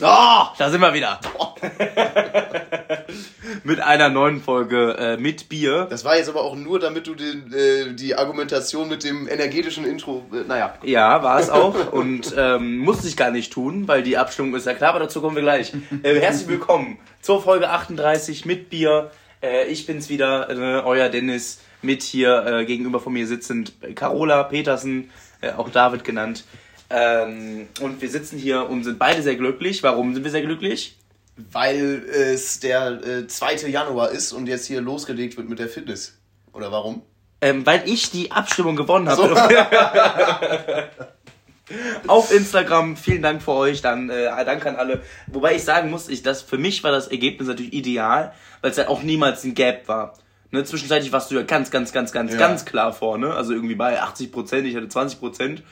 Oh, da sind wir wieder. mit einer neuen Folge äh, mit Bier. Das war jetzt aber auch nur, damit du den, äh, die Argumentation mit dem energetischen Intro, äh, naja. Ja, war es auch. Und ähm, musste ich gar nicht tun, weil die Abstimmung ist ja klar, aber dazu kommen wir gleich. Äh, herzlich willkommen zur Folge 38 mit Bier. Äh, ich bin's wieder, äh, euer Dennis, mit hier gegenüber von mir sitzend Carola Petersen, auch David genannt. Ähm, und wir sitzen hier und sind beide sehr glücklich. Warum sind wir sehr glücklich? Weil es der äh, 2. Januar ist und jetzt hier losgelegt wird mit der Fitness. Oder warum? Ähm, weil ich die Abstimmung gewonnen habe. Auf Instagram, vielen Dank für euch, dann äh, danke an alle. Wobei ich sagen muss, ich, das, für mich war das Ergebnis natürlich ideal, weil es ja auch niemals ein Gap war. Ne, zwischenzeitlich warst du ja ganz, ganz, ganz, ganz, Ja. ganz klar vorne. Also irgendwie bei 80 Prozent, ich hatte 20 Prozent.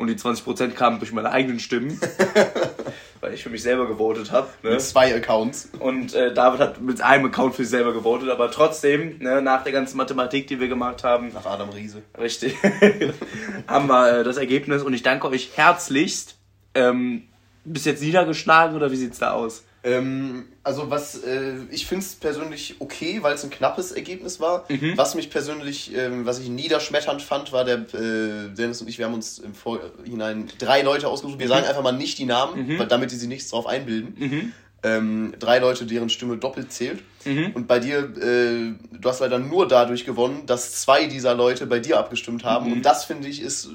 Und die 20 Prozent kamen durch meine eigenen Stimmen. weil ich für mich selber gewotet habe. Ne? Mit zwei Accounts. Und äh, David hat mit einem Account für sich selber gewotet, aber trotzdem, ne, nach der ganzen Mathematik, die wir gemacht haben, Nach Adam Riese. richtig, haben wir äh, das Ergebnis und ich danke euch herzlichst. Ähm, bist jetzt niedergeschlagen oder wie sieht's da aus? Ähm, also was, äh, ich finde es persönlich okay, weil es ein knappes Ergebnis war. Was mich persönlich, ähm, was ich niederschmetternd fand, war der äh, Dennis und ich, wir haben uns im Vorhinein drei Leute ausgesucht. Wir sagen einfach mal nicht die Namen, weil, damit die sich nichts drauf einbilden. Ähm, drei Leute, deren Stimme doppelt zählt. Und bei dir, äh, du hast leider nur dadurch gewonnen, dass zwei dieser Leute bei dir abgestimmt haben. Und das finde ich ist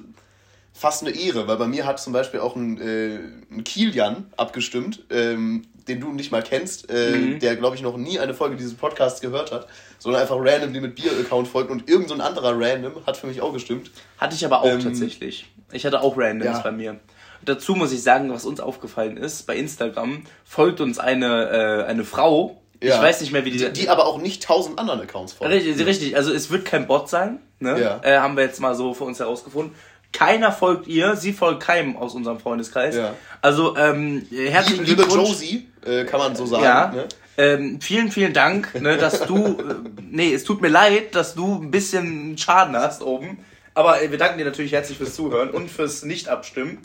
fast eine Ehre, weil bei mir hat zum Beispiel auch ein, äh, ein Kilian abgestimmt, ähm, den du nicht mal kennst, äh, der glaube ich noch nie eine Folge dieses Podcasts gehört hat, sondern einfach randomly mit Bier-Account folgt und irgend so ein anderer random hat für mich auch gestimmt. Hatte ich aber auch Ähm, tatsächlich. Ich hatte auch Randoms ja. bei mir. Dazu muss ich sagen, was uns aufgefallen ist, bei Instagram folgt uns eine, äh, eine Frau. Ja. Ich weiß nicht mehr, wie die... Die, die aber auch nicht tausend anderen Accounts folgen. Richtig, richtig, also es wird kein Bot sein, ne? Ja. Äh, haben wir jetzt mal so für uns herausgefunden. Keiner folgt ihr, sie folgt keinem aus unserem Freundeskreis. Ja. Also ähm, herzlichen Liebe Glückwunsch. Josie, äh, kann man so sagen. Ja. Ne? Ähm, vielen, vielen Dank, ne, dass du. äh, nee, es tut mir leid, dass du ein bisschen Schaden hast oben. Aber äh, wir danken dir natürlich herzlich fürs Zuhören und fürs Nicht-Abstimmen.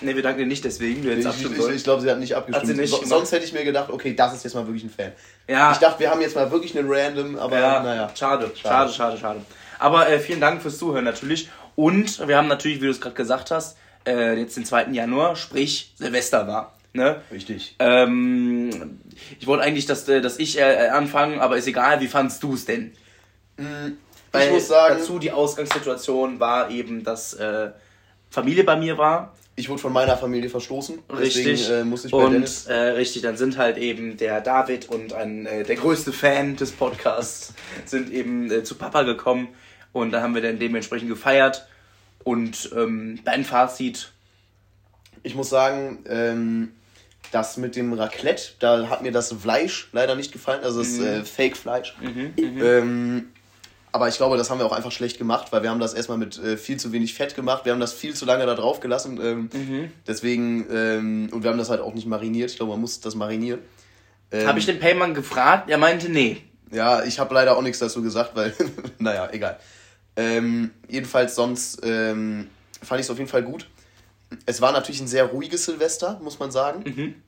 Nee, wir danken dir nicht deswegen, du hättest Ich, abstimmen ich, ich, glaube, sie hat nicht abgestimmt. Hat sie nicht so, gemacht. sonst hätte ich mir gedacht, okay, das ist jetzt mal wirklich ein Fan. Ja. Ich dachte, wir haben jetzt mal wirklich einen Random, aber Ja, naja. schade, schade, schade, schade. Aber äh, vielen Dank fürs Zuhören natürlich. Und wir haben natürlich, wie du es gerade gesagt hast, äh, jetzt den 2. Januar, sprich Silvester war. Ne? Richtig. Ähm, ich wollte eigentlich, dass, äh, dass ich äh, anfangen, aber ist egal, wie fandst du es denn? ich muss sagen, dazu die Ausgangssituation war eben, dass äh, Familie bei mir war. ich wurde von meiner Familie verstoßen. Richtig. Deswegen äh, musste ich bei Dennis. und äh, richtig, dann sind halt eben der David und ein, äh, der größte Fan des Podcasts sind eben äh, zu Papa gekommen und da haben wir dann dementsprechend gefeiert. Und ähm, dein Fazit, Ich muss sagen, ähm, das mit dem Raclette, da hat mir das Fleisch leider nicht gefallen, also das Mhm. äh, Fake-Fleisch. Ähm, aber ich glaube, das haben wir auch einfach schlecht gemacht, weil wir haben das erstmal mit äh, viel zu wenig Fett gemacht. Wir haben das viel zu lange da drauf gelassen. Ähm, Mhm. Deswegen, ähm, und wir haben das halt auch nicht mariniert. Ich glaube, man muss das marinieren. Ähm, habe ich den Payman gefragt, er meinte nee. Ja, ich habe leider auch nichts dazu gesagt, weil, naja, egal. Ähm, jedenfalls sonst ähm, fand ich es auf jeden Fall gut. Es war natürlich ein sehr ruhiges Silvester, muss man sagen.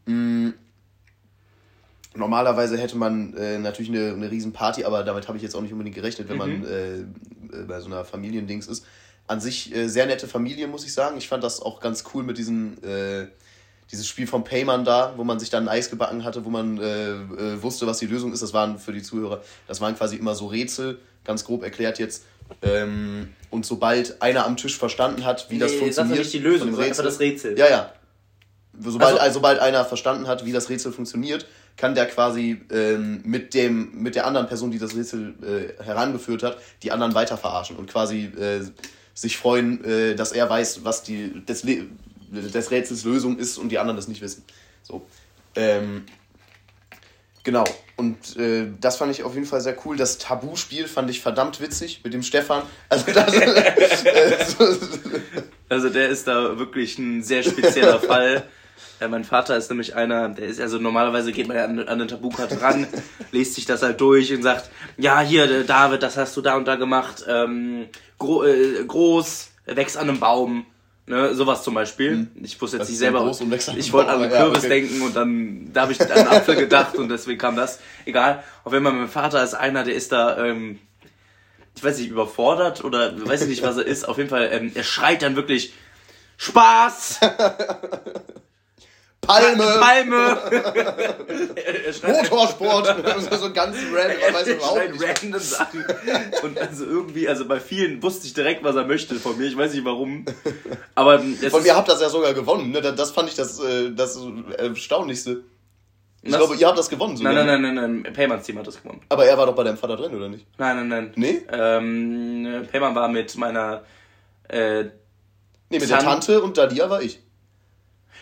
Mm, Normalerweise hätte man äh, natürlich eine, eine riesen Party, aber damit habe ich jetzt auch nicht unbedingt gerechnet, wenn man äh, äh, bei so einer Familiendings ist. An sich äh, sehr nette Familie, muss ich sagen. Ich fand das auch ganz cool mit diesem äh, dieses Spiel vom Payman da, wo man sich dann ein Eis gebacken hatte, wo man äh, äh, wusste, was die Lösung ist. Das waren für die Zuhörer, das waren quasi immer so Rätsel, ganz grob erklärt jetzt. Ähm, und sobald einer am Tisch verstanden hat, wie das Nee, funktioniert, sag doch nicht die Lösung, einfach das Rätsel. Ja, ja. Sobald, Also- also, sobald einer verstanden hat, wie das Rätsel funktioniert, kann der quasi ähm, mit, dem, mit der anderen Person, die das Rätsel äh, herangeführt hat, die anderen weiter verarschen und quasi äh, sich freuen, äh, dass er weiß, was die des, des Rätsels Lösung ist und die anderen das nicht wissen. So. Ähm, genau. Und äh, das fand ich auf jeden Fall sehr cool. Das Tabu-Spiel fand ich verdammt witzig mit dem Stefan. Also das, äh, so, Also der ist da wirklich ein sehr spezieller Fall. Ja, mein Vater ist nämlich einer, der ist also normalerweise geht man ja an, an eine Tabukarte ran, liest sich das halt durch und sagt, ja hier der David, das hast du da und da gemacht, ähm, gro äh, groß, wächst an einem Baum, Ne, sowas zum Beispiel. Ich wusste jetzt Das nicht selber. ich wollte an einen Ja, Kürbis okay. denken und dann da habe ich an einen Apfel gedacht und deswegen kam das. Egal. Auf jeden Fall, mein Vater ist einer, der ist da, ähm, ich weiß nicht, überfordert oder weiß ich nicht, was er ist. Auf jeden Fall, ähm, er schreit dann wirklich Spaß! Palme, Palme! er, er schreit Motorsport, so ganz random, man weiß er überhaupt nicht. random Sachen. Und also irgendwie, also bei vielen wusste ich direkt, was er möchte von mir. Ich weiß nicht warum. Aber es Von ist, ihr habt das ja sogar gewonnen, ne? Das- Das fand ich das, äh, das Erstaunlichste. Ich Was? glaube, ihr habt das gewonnen sogar. Nein, nein, nein, nein, nein. Paymans Team hat das gewonnen. Aber er war doch bei deinem Vater drin, oder nicht? Nein, nein, nein. Nee? Ähm, Payman war mit meiner. Äh, Nee, mit der Tan- Tante und Dalia war ich.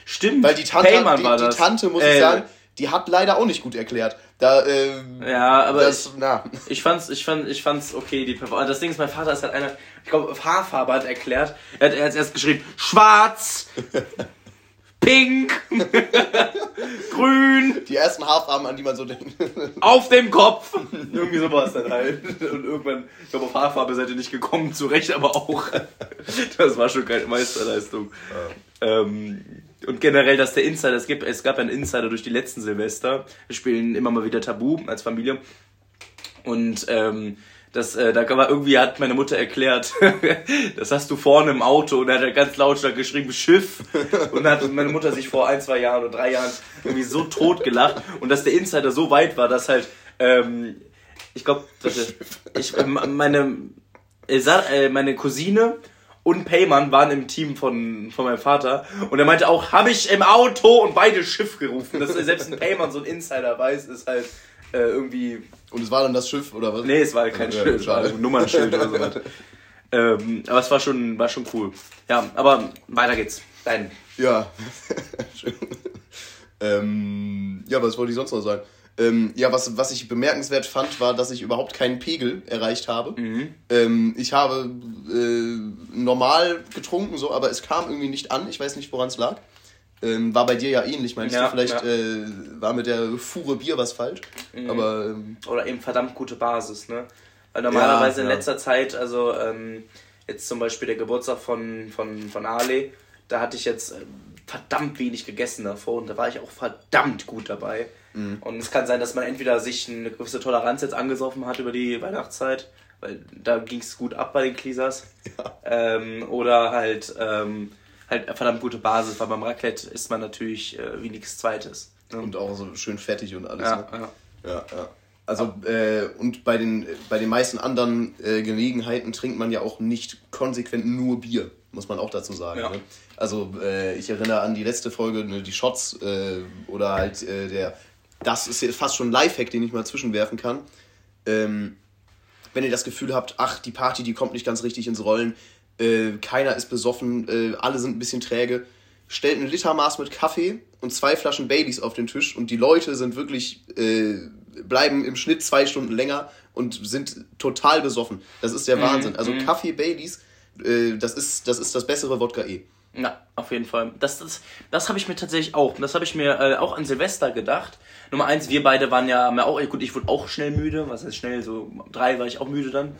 Stimmt. Weil die Tante, Payman die, war die das. Tante, muss Äh, ich sagen, die hat leider auch nicht gut erklärt. Da, äh, Ja, aber das, ich, na. ich fand's, ich fand, ich fand's okay. Die Performance. Das Ding ist, mein Vater ist halt einer. Ich glaube, Haarfarbe hat erklärt. Er hat, er hat erst geschrieben: Schwarz, Pink, Grün, Die ersten Haarfarben, an die man so denkt. auf dem Kopf. Irgendwie so war es dann halt. Und irgendwann, ich glaube, auf Haarfarbe seid ihr nicht gekommen, zu Recht aber auch. Das war schon keine Meisterleistung. Ähm, und generell, dass der Insider, es, gibt, es gab einen Insider durch die letzten Silvester. Wir spielen immer mal wieder Tabu als Familie. Und ähm, das, äh, da war irgendwie, hat meine Mutter erklärt, das hast du vorne im Auto und er hat ganz lautstark geschrieben, Schiff. Und dann hat meine Mutter sich vor ein, zwei Jahren oder drei Jahren irgendwie so tot gelacht. Und dass der Insider so weit war, dass halt, ähm, ich glaube, ich, meine, äh, meine Cousine und Payman waren im Team von, von meinem Vater und er meinte auch, habe ich im Auto und beide Schiff gerufen. Dass selbst ein Payman so ein Insider weiß, ist halt äh, irgendwie Und es war dann das Schiff, oder was? Nee, es war kein Ja, Schild, es war schade. ein Nummernschild oder sowas. ähm, aber es war schon, war schon cool. Ja, aber weiter geht's. Dein. Ja. Schön. ähm, ja, was wollte ich sonst noch sagen? Ähm, ja, was, was ich bemerkenswert fand, war, dass ich überhaupt keinen Pegel erreicht habe. Ähm, ich habe äh, normal getrunken, so, aber es kam irgendwie nicht an. Ich weiß nicht, woran es lag. Ähm, war bei dir ja ähnlich, meinst Ja, du? Vielleicht ja. äh, war mit der Fuhre Bier was falsch. Aber ähm, Oder eben verdammt gute Basis, ne? Weil normalerweise Ja, in letzter Zeit, also ähm, jetzt zum Beispiel der Geburtstag von, von, von Ale, da hatte ich jetzt ähm, verdammt wenig gegessen davor und da war ich auch verdammt gut dabei. Mhm. Und es kann sein, dass man entweder sich eine gewisse Toleranz jetzt angesoffen hat über die Weihnachtszeit, weil da ging es gut ab bei den Cleasers. Ähm, oder halt, ähm, halt eine verdammt gute Basis, weil beim Raclette isst man natürlich äh, wie nichts Zweites. Ne? und auch so schön fettig und alles. ja, ne? ja. Ja, ja. Also, äh, und bei den, bei den meisten anderen äh, Gelegenheiten trinkt man ja auch nicht konsequent nur Bier, muss man auch dazu sagen. Ja. Ne? Also, äh, ich erinnere an die letzte Folge, ne, die Shots äh, oder halt äh, der, das ist jetzt fast schon ein Lifehack, den ich mal zwischenwerfen kann. Ähm, wenn ihr das Gefühl habt, ach, die Party, die kommt nicht ganz richtig ins Rollen, äh, keiner ist besoffen, äh, alle sind ein bisschen träge, stellt ein Litermaß mit Kaffee und zwei Flaschen Baileys auf den Tisch und die Leute sind wirklich, äh, bleiben im Schnitt zwei Stunden länger und sind total besoffen. Das ist der Wahnsinn. Also Kaffee Baileys, äh, das, ist, das ist das bessere Wodka E. Ja, auf jeden Fall. Das, das, das habe ich mir tatsächlich auch. Das habe ich mir äh, auch an Silvester gedacht. Nummer eins, wir beide waren ja haben ja auch, gut, ich wurde auch schnell müde. Was heißt schnell? So um drei war ich auch müde dann.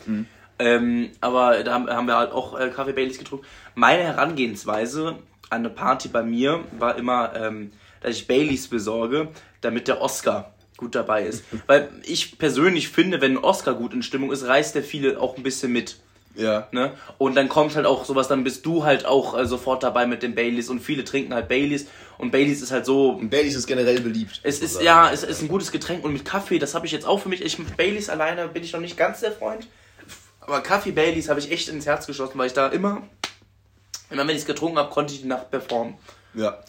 Ähm, aber da haben, haben wir halt auch äh, Kaffee Baileys getrunken. Meine Herangehensweise an eine Party bei mir war immer, ähm, dass ich Baileys besorge, damit der Oscar gut dabei ist. Weil ich persönlich finde, wenn ein Oscar gut in Stimmung ist, reißt der viele auch ein bisschen mit. Ja. Ne? Und dann kommt halt auch sowas, dann bist du halt auch äh, sofort dabei mit dem Baileys und viele trinken halt Baileys und Baileys ist halt so. Und Baileys ist generell beliebt. Es ist ja, es ist ein gutes Getränk und mit Kaffee, das habe ich jetzt auch für mich. Ich mit Baileys alleine bin ich noch nicht ganz der Freund, aber Kaffee Baileys habe ich echt ins Herz geschossen, weil ich da immer, immer wenn ich es getrunken habe, konnte ich die Nacht performen. Ja.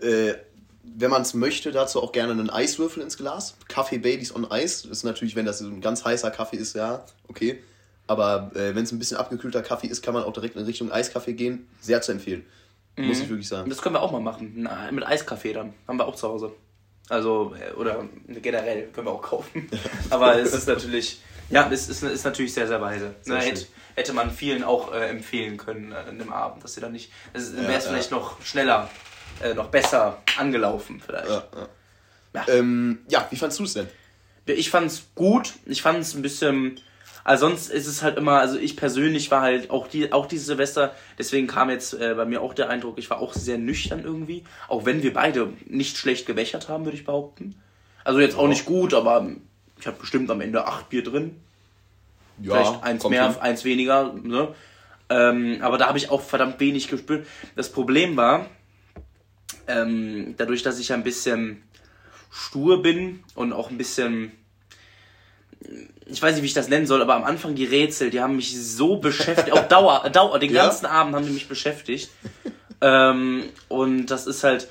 Äh, wenn man es möchte, dazu auch gerne einen Eiswürfel ins Glas. Kaffee Baileys on Eis. Das ist natürlich, wenn das so ein ganz heißer Kaffee ist, ja, okay. Aber äh, wenn es ein bisschen abgekühlter Kaffee ist, kann man auch direkt in Richtung Eiskaffee gehen. Sehr zu empfehlen. Muss ich wirklich sagen. Das können wir auch mal machen, Na, mit Eiskaffee dann, haben wir auch zu Hause. Also, äh, oder generell können wir auch kaufen. Aber es ist natürlich, ja, es ist, ist natürlich sehr, sehr weise. Sehr schön. hätte, hätte man vielen auch äh, empfehlen können äh, an dem Abend, dass sie dann nicht, das wäre es ja. vielleicht noch schneller, äh, noch besser angelaufen vielleicht. Ja, ja. Ja. Ähm, ja, wie fandst du es denn? Ich fand's gut, ich fand's ein bisschen Also sonst ist es halt immer, also ich persönlich war halt auch die, auch dieses Silvester, deswegen kam jetzt äh, bei mir auch der Eindruck, ich war auch sehr nüchtern irgendwie, auch wenn wir beide nicht schlecht gewächert haben, würde ich behaupten. Also jetzt auch nicht gut, aber ich habe bestimmt am Ende acht Bier drin. Ja, Vielleicht eins mehr, hin. eins weniger. Ne? Ähm, aber da habe ich auch verdammt wenig gespürt. Das Problem war, ähm, dadurch, dass ich ein bisschen stur bin und auch ein bisschen ich weiß nicht, wie ich das nennen soll, aber am Anfang die Rätsel, die haben mich so beschäftigt, auch Dauer, Dauer, den ganzen ja? Abend haben die mich beschäftigt. ähm, und das ist halt,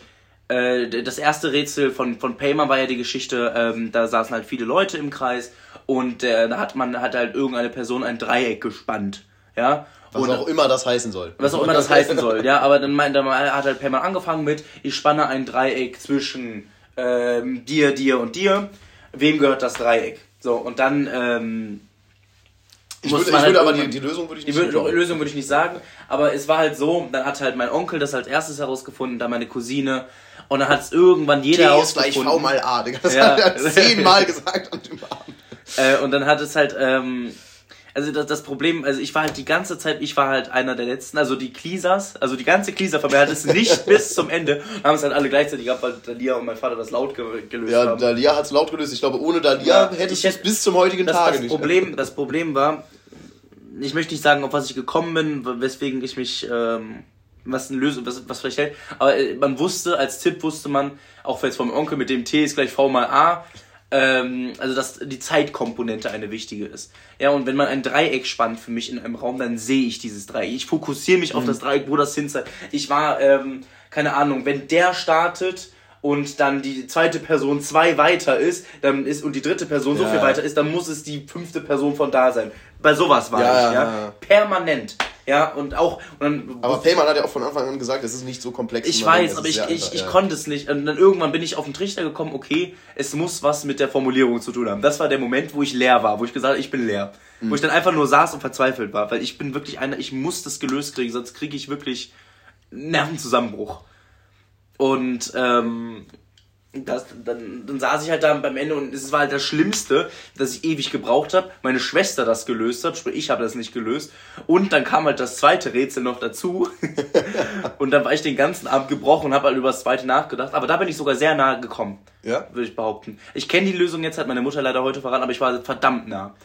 äh, das erste Rätsel von, von Payman war ja die Geschichte, ähm, da saßen halt viele Leute im Kreis und äh, da hat man, hat halt irgendeine Person ein Dreieck gespannt, ja. Was und, auch immer das heißen soll. Was auch immer das heißen soll, ja. Aber dann, meint, dann hat halt Payman angefangen mit, ich spanne ein Dreieck zwischen ähm, dir, dir und dir. Wem gehört das Dreieck? So, und dann, ähm, ich würde, ich halt würde aber die, die Lösung würde ich nicht sagen. Die Lösung würde ich nicht sagen, aber es war halt so, dann hat halt mein Onkel das als erstes herausgefunden, dann meine Cousine und dann hat es irgendwann jeder T herausgefunden. ist gleich V mal A, Das ja. hat er zehnmal gesagt an dem Abend. Äh, und dann hat es halt, ähm, also das, das Problem, also ich war halt die ganze Zeit, ich war halt einer der letzten, also die Klisas, also die ganze Klisa-Familie hat es nicht bis zum Ende, haben es halt alle gleichzeitig gehabt, weil Dalia und mein Vater das laut ge gelöst ja, haben. Ja, Dalia hat es laut gelöst. Ich glaube, ohne Dalia ja, hätte ich es bis zum heutigen das, Tage das nicht. Problem, das Problem war, ich möchte nicht sagen, auf was ich gekommen bin, weswegen ich mich, ähm, was eine Lösung, was, was vielleicht hält, aber äh, man wusste, als Tipp wusste man, auch jetzt vom Onkel mit dem T ist gleich V mal A, ähm, also dass die Zeitkomponente eine wichtige ist. Ja, und wenn man ein Dreieck spannt für mich in einem Raum, dann sehe ich dieses Dreieck. Ich fokussiere mich mhm. auf das Dreieck, wo das hin Ich war, ähm, keine Ahnung, wenn der startet und dann die zweite Person zwei weiter ist, dann ist und die dritte Person ja. so viel weiter ist, dann muss es die fünfte Person von da sein. Bei sowas war ja, ich, ja. ja. Permanent. Ja, und auch. Und dann, aber Payman hat ja auch von Anfang an gesagt, es ist nicht so komplex. Ich weiß, aber ich, ich, ich ja. konnte es nicht. Und dann irgendwann bin ich auf den Trichter gekommen, okay, es muss was mit der Formulierung zu tun haben. Das war der Moment, wo ich leer war, wo ich gesagt habe, ich bin leer. Mhm. Wo ich dann einfach nur saß und verzweifelt war. Weil ich bin wirklich einer, ich muss das gelöst kriegen, sonst kriege ich wirklich Nervenzusammenbruch. Und ähm, das, dann, dann saß ich halt da beim Ende und es war halt das Schlimmste, dass ich ewig gebraucht habe. Meine Schwester das gelöst hat, sprich ich habe das nicht gelöst. Und dann kam halt das zweite Rätsel noch dazu. und dann war ich den ganzen Abend gebrochen und habe halt über das zweite nachgedacht. Aber da bin ich sogar sehr nah gekommen. Ja? Würde ich behaupten. Ich kenne die Lösung jetzt, hat meine Mutter leider heute verraten, aber ich war verdammt nah.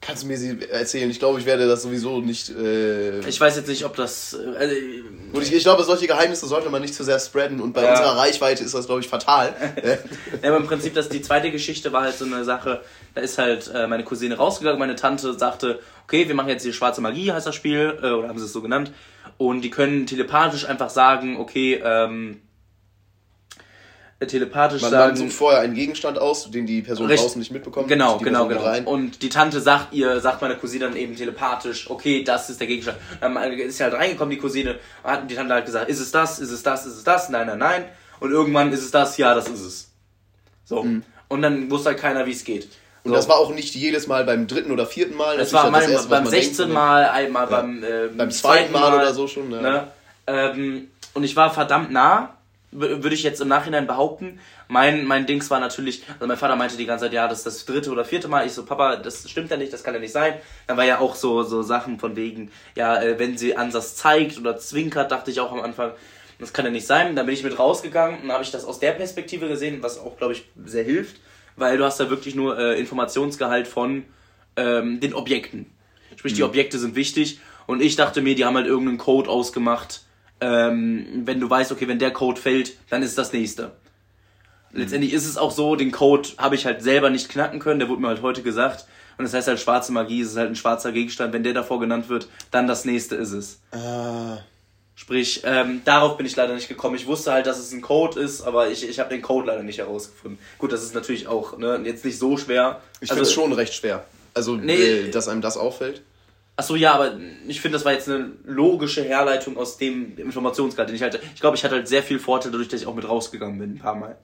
Kannst du mir sie erzählen? Ich glaube, ich werde das sowieso nicht. Äh ich weiß jetzt nicht, ob das. Äh, und ich, ich, glaube, solche Geheimnisse sollte man nicht zu sehr spreaden und bei ja. unserer Reichweite ist das, glaube ich, fatal. ja, aber im Prinzip, dass die zweite Geschichte war halt so eine Sache. Da ist halt äh, meine Cousine rausgegangen, meine Tante sagte, okay, wir machen jetzt die schwarze Magie, heißt das Spiel, äh, oder haben sie es so genannt. Und die können telepathisch einfach sagen, okay, ähm, telepathisch man, sagen. Man sucht vorher einen Gegenstand aus, den die Person Richtig, draußen nicht mitbekommt. Genau, genau, genau. Rein. Und die Tante sagt ihr, sagt meine Cousine dann eben telepathisch, okay, das ist der Gegenstand. Dann ist sie halt reingekommen, die Cousine, hat die Tante halt gesagt, ist es das, ist es das, ist es das, nein, nein, nein. Und irgendwann ist es das, ja, das ist es. So. Mhm. Und dann wusste halt keiner, wie es geht. Und so. das war auch nicht jedes Mal beim dritten oder vierten Mal. Das, war das erste, beim 16 denkt, Mal, einmal ja. beim, äh, beim zweiten Mal, Mal, oder so schon. Ja. Ne? Ähm, und ich war verdammt nah würde ich jetzt im Nachhinein behaupten. Mein, mein Dings war natürlich, also mein Vater meinte die ganze Zeit, ja, das ist das dritte oder vierte Mal. Ich so, Papa, das stimmt ja nicht, das kann ja nicht sein. Dann war ja auch so, so Sachen von wegen, ja, äh, wenn sie Ansatz zeigt oder zwinkert, dachte ich auch am Anfang, das kann ja nicht sein. Dann bin ich mit rausgegangen und habe ich das aus der Perspektive gesehen, was auch, glaube ich, sehr hilft, weil du hast da wirklich nur äh, Informationsgehalt von ähm, den Objekten. Sprich, mhm. die Objekte sind wichtig und ich dachte mir, die haben halt irgendeinen Code ausgemacht, ähm, wenn du weißt, okay, wenn der Code fällt, dann ist das nächste. Letztendlich ist es auch so, den Code habe ich halt selber nicht knacken können, der wurde mir halt heute gesagt. Und das heißt halt, schwarze Magie ist halt ein schwarzer Gegenstand. Wenn der davor genannt wird, dann das nächste ist es. Ah. Sprich, ähm, darauf bin ich leider nicht gekommen. Ich wusste halt, dass es ein Code ist, aber ich, ich habe den Code leider nicht herausgefunden. Gut, das ist natürlich auch ne, jetzt nicht so schwer. Ich also, finde es schon recht schwer. Also, nee, äh, dass einem das auffällt. Achso, ja, aber ich finde, das war jetzt eine logische Herleitung aus dem Informationsgehalt, den ich hatte. Ich glaube, ich hatte halt sehr viel Vorteil dadurch, dass ich auch mit rausgegangen bin, ein paar Mal.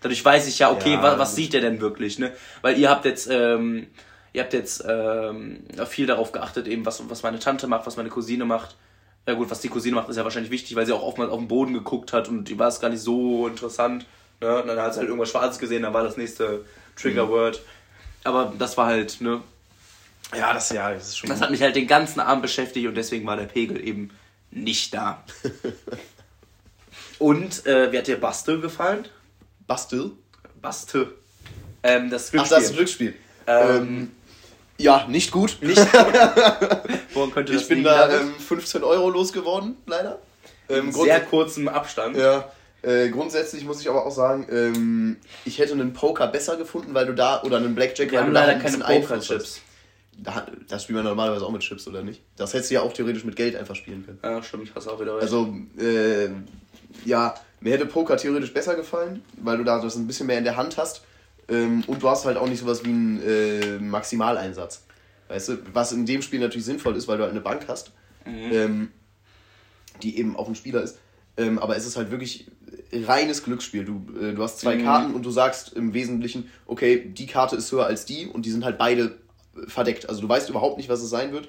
Dadurch weiß ich ja, okay, ja, was, was sieht der denn wirklich, ne? Weil ihr habt jetzt, ähm, ihr habt jetzt ähm, viel darauf geachtet, eben was, was meine Tante macht, was meine Cousine macht. Ja gut, was die Cousine macht, ist ja wahrscheinlich wichtig, weil sie auch oftmals auf den Boden geguckt hat und die war es gar nicht so interessant. Ne? Und dann hat sie halt irgendwas Schwarzes gesehen, dann war das nächste Trigger-Word. Mhm. Aber das war halt, ne, Ja, das, ja, das ist schon. Das hat mich halt den ganzen Abend beschäftigt und deswegen war der Pegel eben nicht da. und äh, wie hat dir Bastel gefallen? Bastel? Bastel. Ähm, das Glücksspiel. Ach, das ist Glücksspiel. Ähm, ähm, ja, nicht gut. Nicht Woran könnte das Ich bin da ähm, 15 Euro losgeworden, leider. Ähm, In sehr kurzem Abstand. Ja. Äh, grundsätzlich muss ich aber auch sagen, ähm, ich hätte einen Poker besser gefunden, weil du da, oder einen Blackjack, Wir weil du da leider keine Poker-Chips. Da, das spielt man normalerweise auch mit Chips, oder nicht? Das hättest du ja auch theoretisch mit Geld einfach spielen können. Ja, stimmt, ich hasse auch wieder recht. Also, äh, ja, mir hätte Poker theoretisch besser gefallen, weil du da das ein bisschen mehr in der Hand hast. Ähm, und du hast halt auch nicht sowas wie einen äh, Maximaleinsatz. Weißt du, was in dem Spiel natürlich sinnvoll ist, weil du halt eine Bank hast, mhm. ähm, die eben auch ein Spieler ist. Ähm, aber es ist halt wirklich reines Glücksspiel. Du, äh, du hast zwei mhm. Karten und du sagst im Wesentlichen, okay, die Karte ist höher als die und die sind halt beide verdeckt. Also du weißt überhaupt nicht, was es sein wird.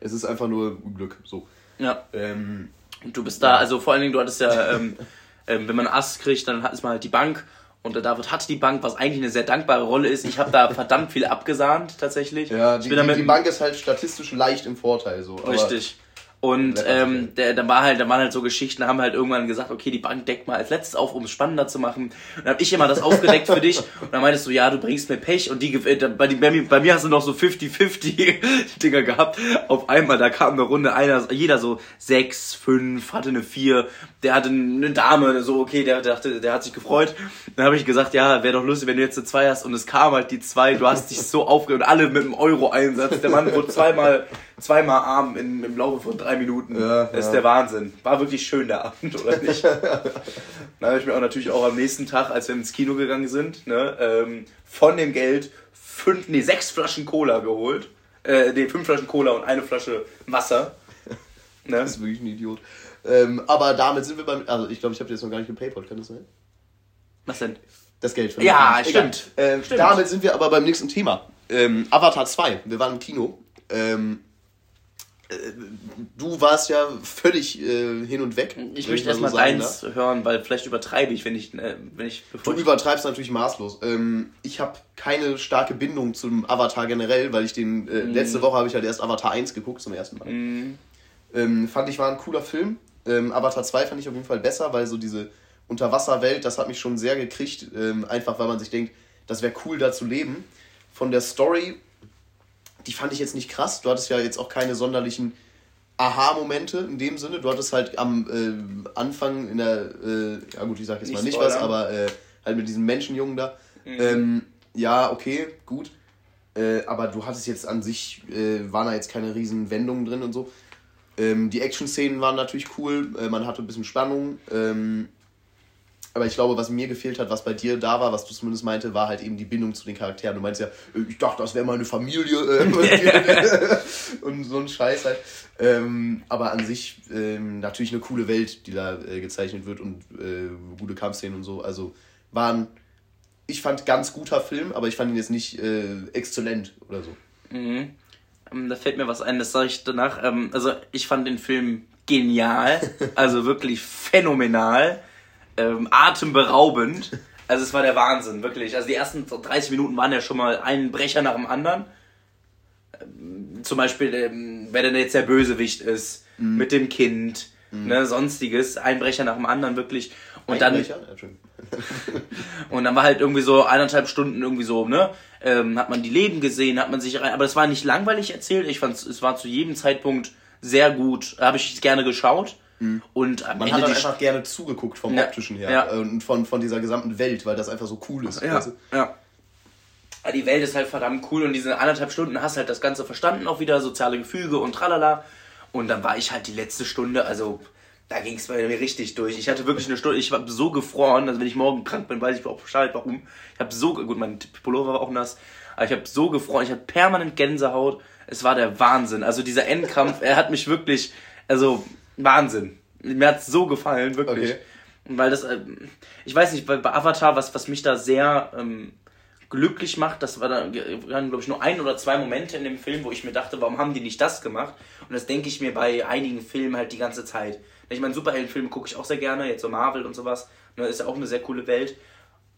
Es ist einfach nur Glück. So. Ja. Ähm, und du bist da, also vor allen Dingen, du hattest ja, ähm, ähm, wenn man Ass kriegt, dann ist man halt die Bank und der David hat die Bank, was eigentlich eine sehr dankbare Rolle ist. Ich habe da verdammt viel abgesahnt, tatsächlich. Ja, die, die, die Bank ist halt statistisch leicht im Vorteil. so. Richtig. Und ähm, der, da war halt, da waren halt so Geschichten, da haben halt irgendwann gesagt, okay, die Bank deckt mal als letztes auf, um es spannender zu machen. Und dann habe ich immer das aufgedeckt für dich. Und dann meintest du, ja, du bringst mir Pech. Und die äh, bei, die, bei, mir, bei mir hast du noch so 50-50 Dinger gehabt. Auf einmal, da kam eine Runde, einer, jeder so sechs, fünf, hatte eine vier, der hatte eine Dame, so, okay, der dachte, der hat sich gefreut. Dann habe ich gesagt, ja, wäre doch lustig, wenn du jetzt eine zwei hast. Und es kam halt die zwei, du hast dich so aufgeregt und alle mit einem Euro-Einsatz. Der Mann wurde zweimal zweimal arm in, im Laufe von drei Minuten. Ja, das ist der Wahnsinn. War wirklich schön der Abend, oder nicht? Dann habe ich mir auch natürlich auch am nächsten Tag, als wir ins Kino gegangen sind, ne, ähm, von dem Geld fünf, nee, sechs Flaschen Cola geholt. Äh, nee, fünf Flaschen Cola und eine Flasche Wasser. Ne? Das ist wirklich ein Idiot. Ähm, aber damit sind wir beim. Also, ich glaube, ich habe dir jetzt noch gar nicht gepaypalt, kann das sein? Was denn? Das Geld für Ja, stimmt. Ähm, stimmt. Damit sind wir aber beim nächsten Thema. Ähm, Avatar 2. Wir waren im Kino. Ähm, du warst ja völlig äh, hin und weg. Ich möchte erstmal so deins ne? hören, weil vielleicht übertreibe ich, wenn ich, äh, wenn ich Du übertreibst natürlich maßlos. Ähm, ich habe keine starke Bindung zum Avatar generell, weil ich den äh, mm. letzte Woche habe ich halt erst Avatar 1 geguckt zum ersten Mal. Mm. Ähm, fand ich war ein cooler Film. Ähm, Avatar 2 fand ich auf jeden Fall besser, weil so diese Unterwasserwelt, das hat mich schon sehr gekriegt, ähm, einfach weil man sich denkt, das wäre cool da zu leben. Von der Story die fand ich jetzt nicht krass. Du hattest ja jetzt auch keine sonderlichen Aha-Momente in dem Sinne. Du hattest halt am äh, Anfang in der, äh, ja gut, ich sag jetzt nicht mal nicht was, aber äh, halt mit diesem Menschenjungen da. Mhm. Ähm, ja, okay, gut. Äh, aber du hattest jetzt an sich, äh, waren da jetzt keine riesen Wendungen drin und so. Ähm, die Action-Szenen waren natürlich cool, äh, man hatte ein bisschen Spannung. Ähm, aber ich glaube, was mir gefehlt hat, was bei dir da war, was du zumindest meinte, war halt eben die Bindung zu den Charakteren. Du meinst ja, äh, ich dachte, das wäre meine Familie äh, und so ein Scheiß halt. Ähm, aber an sich ähm, natürlich eine coole Welt, die da äh, gezeichnet wird und äh, gute Kampfszenen und so. Also waren, ich fand ganz guter Film, aber ich fand ihn jetzt nicht äh, exzellent oder so. Mhm. Ähm, da fällt mir was ein, das sage ich danach. Ähm, also ich fand den Film genial, also wirklich phänomenal ähm, atemberaubend. Also es war der Wahnsinn, wirklich. Also die ersten 30 Minuten waren ja schon mal ein Brecher nach dem anderen. Ähm, zum Beispiel, ähm, wer denn jetzt der Bösewicht ist, mhm. mit dem Kind, mhm. ne, sonstiges, ein Brecher nach dem anderen, wirklich. Und dann. Und dann war halt irgendwie so eineinhalb Stunden irgendwie so, ne? Ähm, hat man die Leben gesehen, hat man sich rein. Aber es war nicht langweilig erzählt. Ich fand es war zu jedem Zeitpunkt sehr gut. Habe ich gerne geschaut. Mhm. Und am Man Ende hat dann einfach gerne zugeguckt vom ja. optischen her ja. und von, von dieser gesamten Welt, weil das einfach so cool ist. Ja. Ja. Die Welt ist halt verdammt cool und diese anderthalb Stunden hast halt das Ganze verstanden, auch wieder soziale Gefüge und tralala. Und dann war ich halt die letzte Stunde, also da ging es bei mir richtig durch. Ich hatte wirklich eine Stunde, ich war so gefroren, also wenn ich morgen krank bin, weiß ich auch Bescheid, warum. Ich habe so, gut, mein Pullover war auch nass, aber ich habe so gefroren, ich hatte permanent Gänsehaut. Es war der Wahnsinn. Also dieser Endkampf, er hat mich wirklich, also Wahnsinn. Mir hat es so gefallen, wirklich. Okay. Weil das, äh, ich weiß nicht, bei, bei Avatar, was, was mich da sehr ähm, glücklich macht, das war dann, glaube ich, nur ein oder zwei Momente in dem Film, wo ich mir dachte, warum haben die nicht das gemacht? Und das denke ich mir bei einigen Filmen halt die ganze Zeit. Ich meine, Superheldenfilme gucke ich auch sehr gerne, jetzt so Marvel und sowas. Ne, ist ja auch eine sehr coole Welt.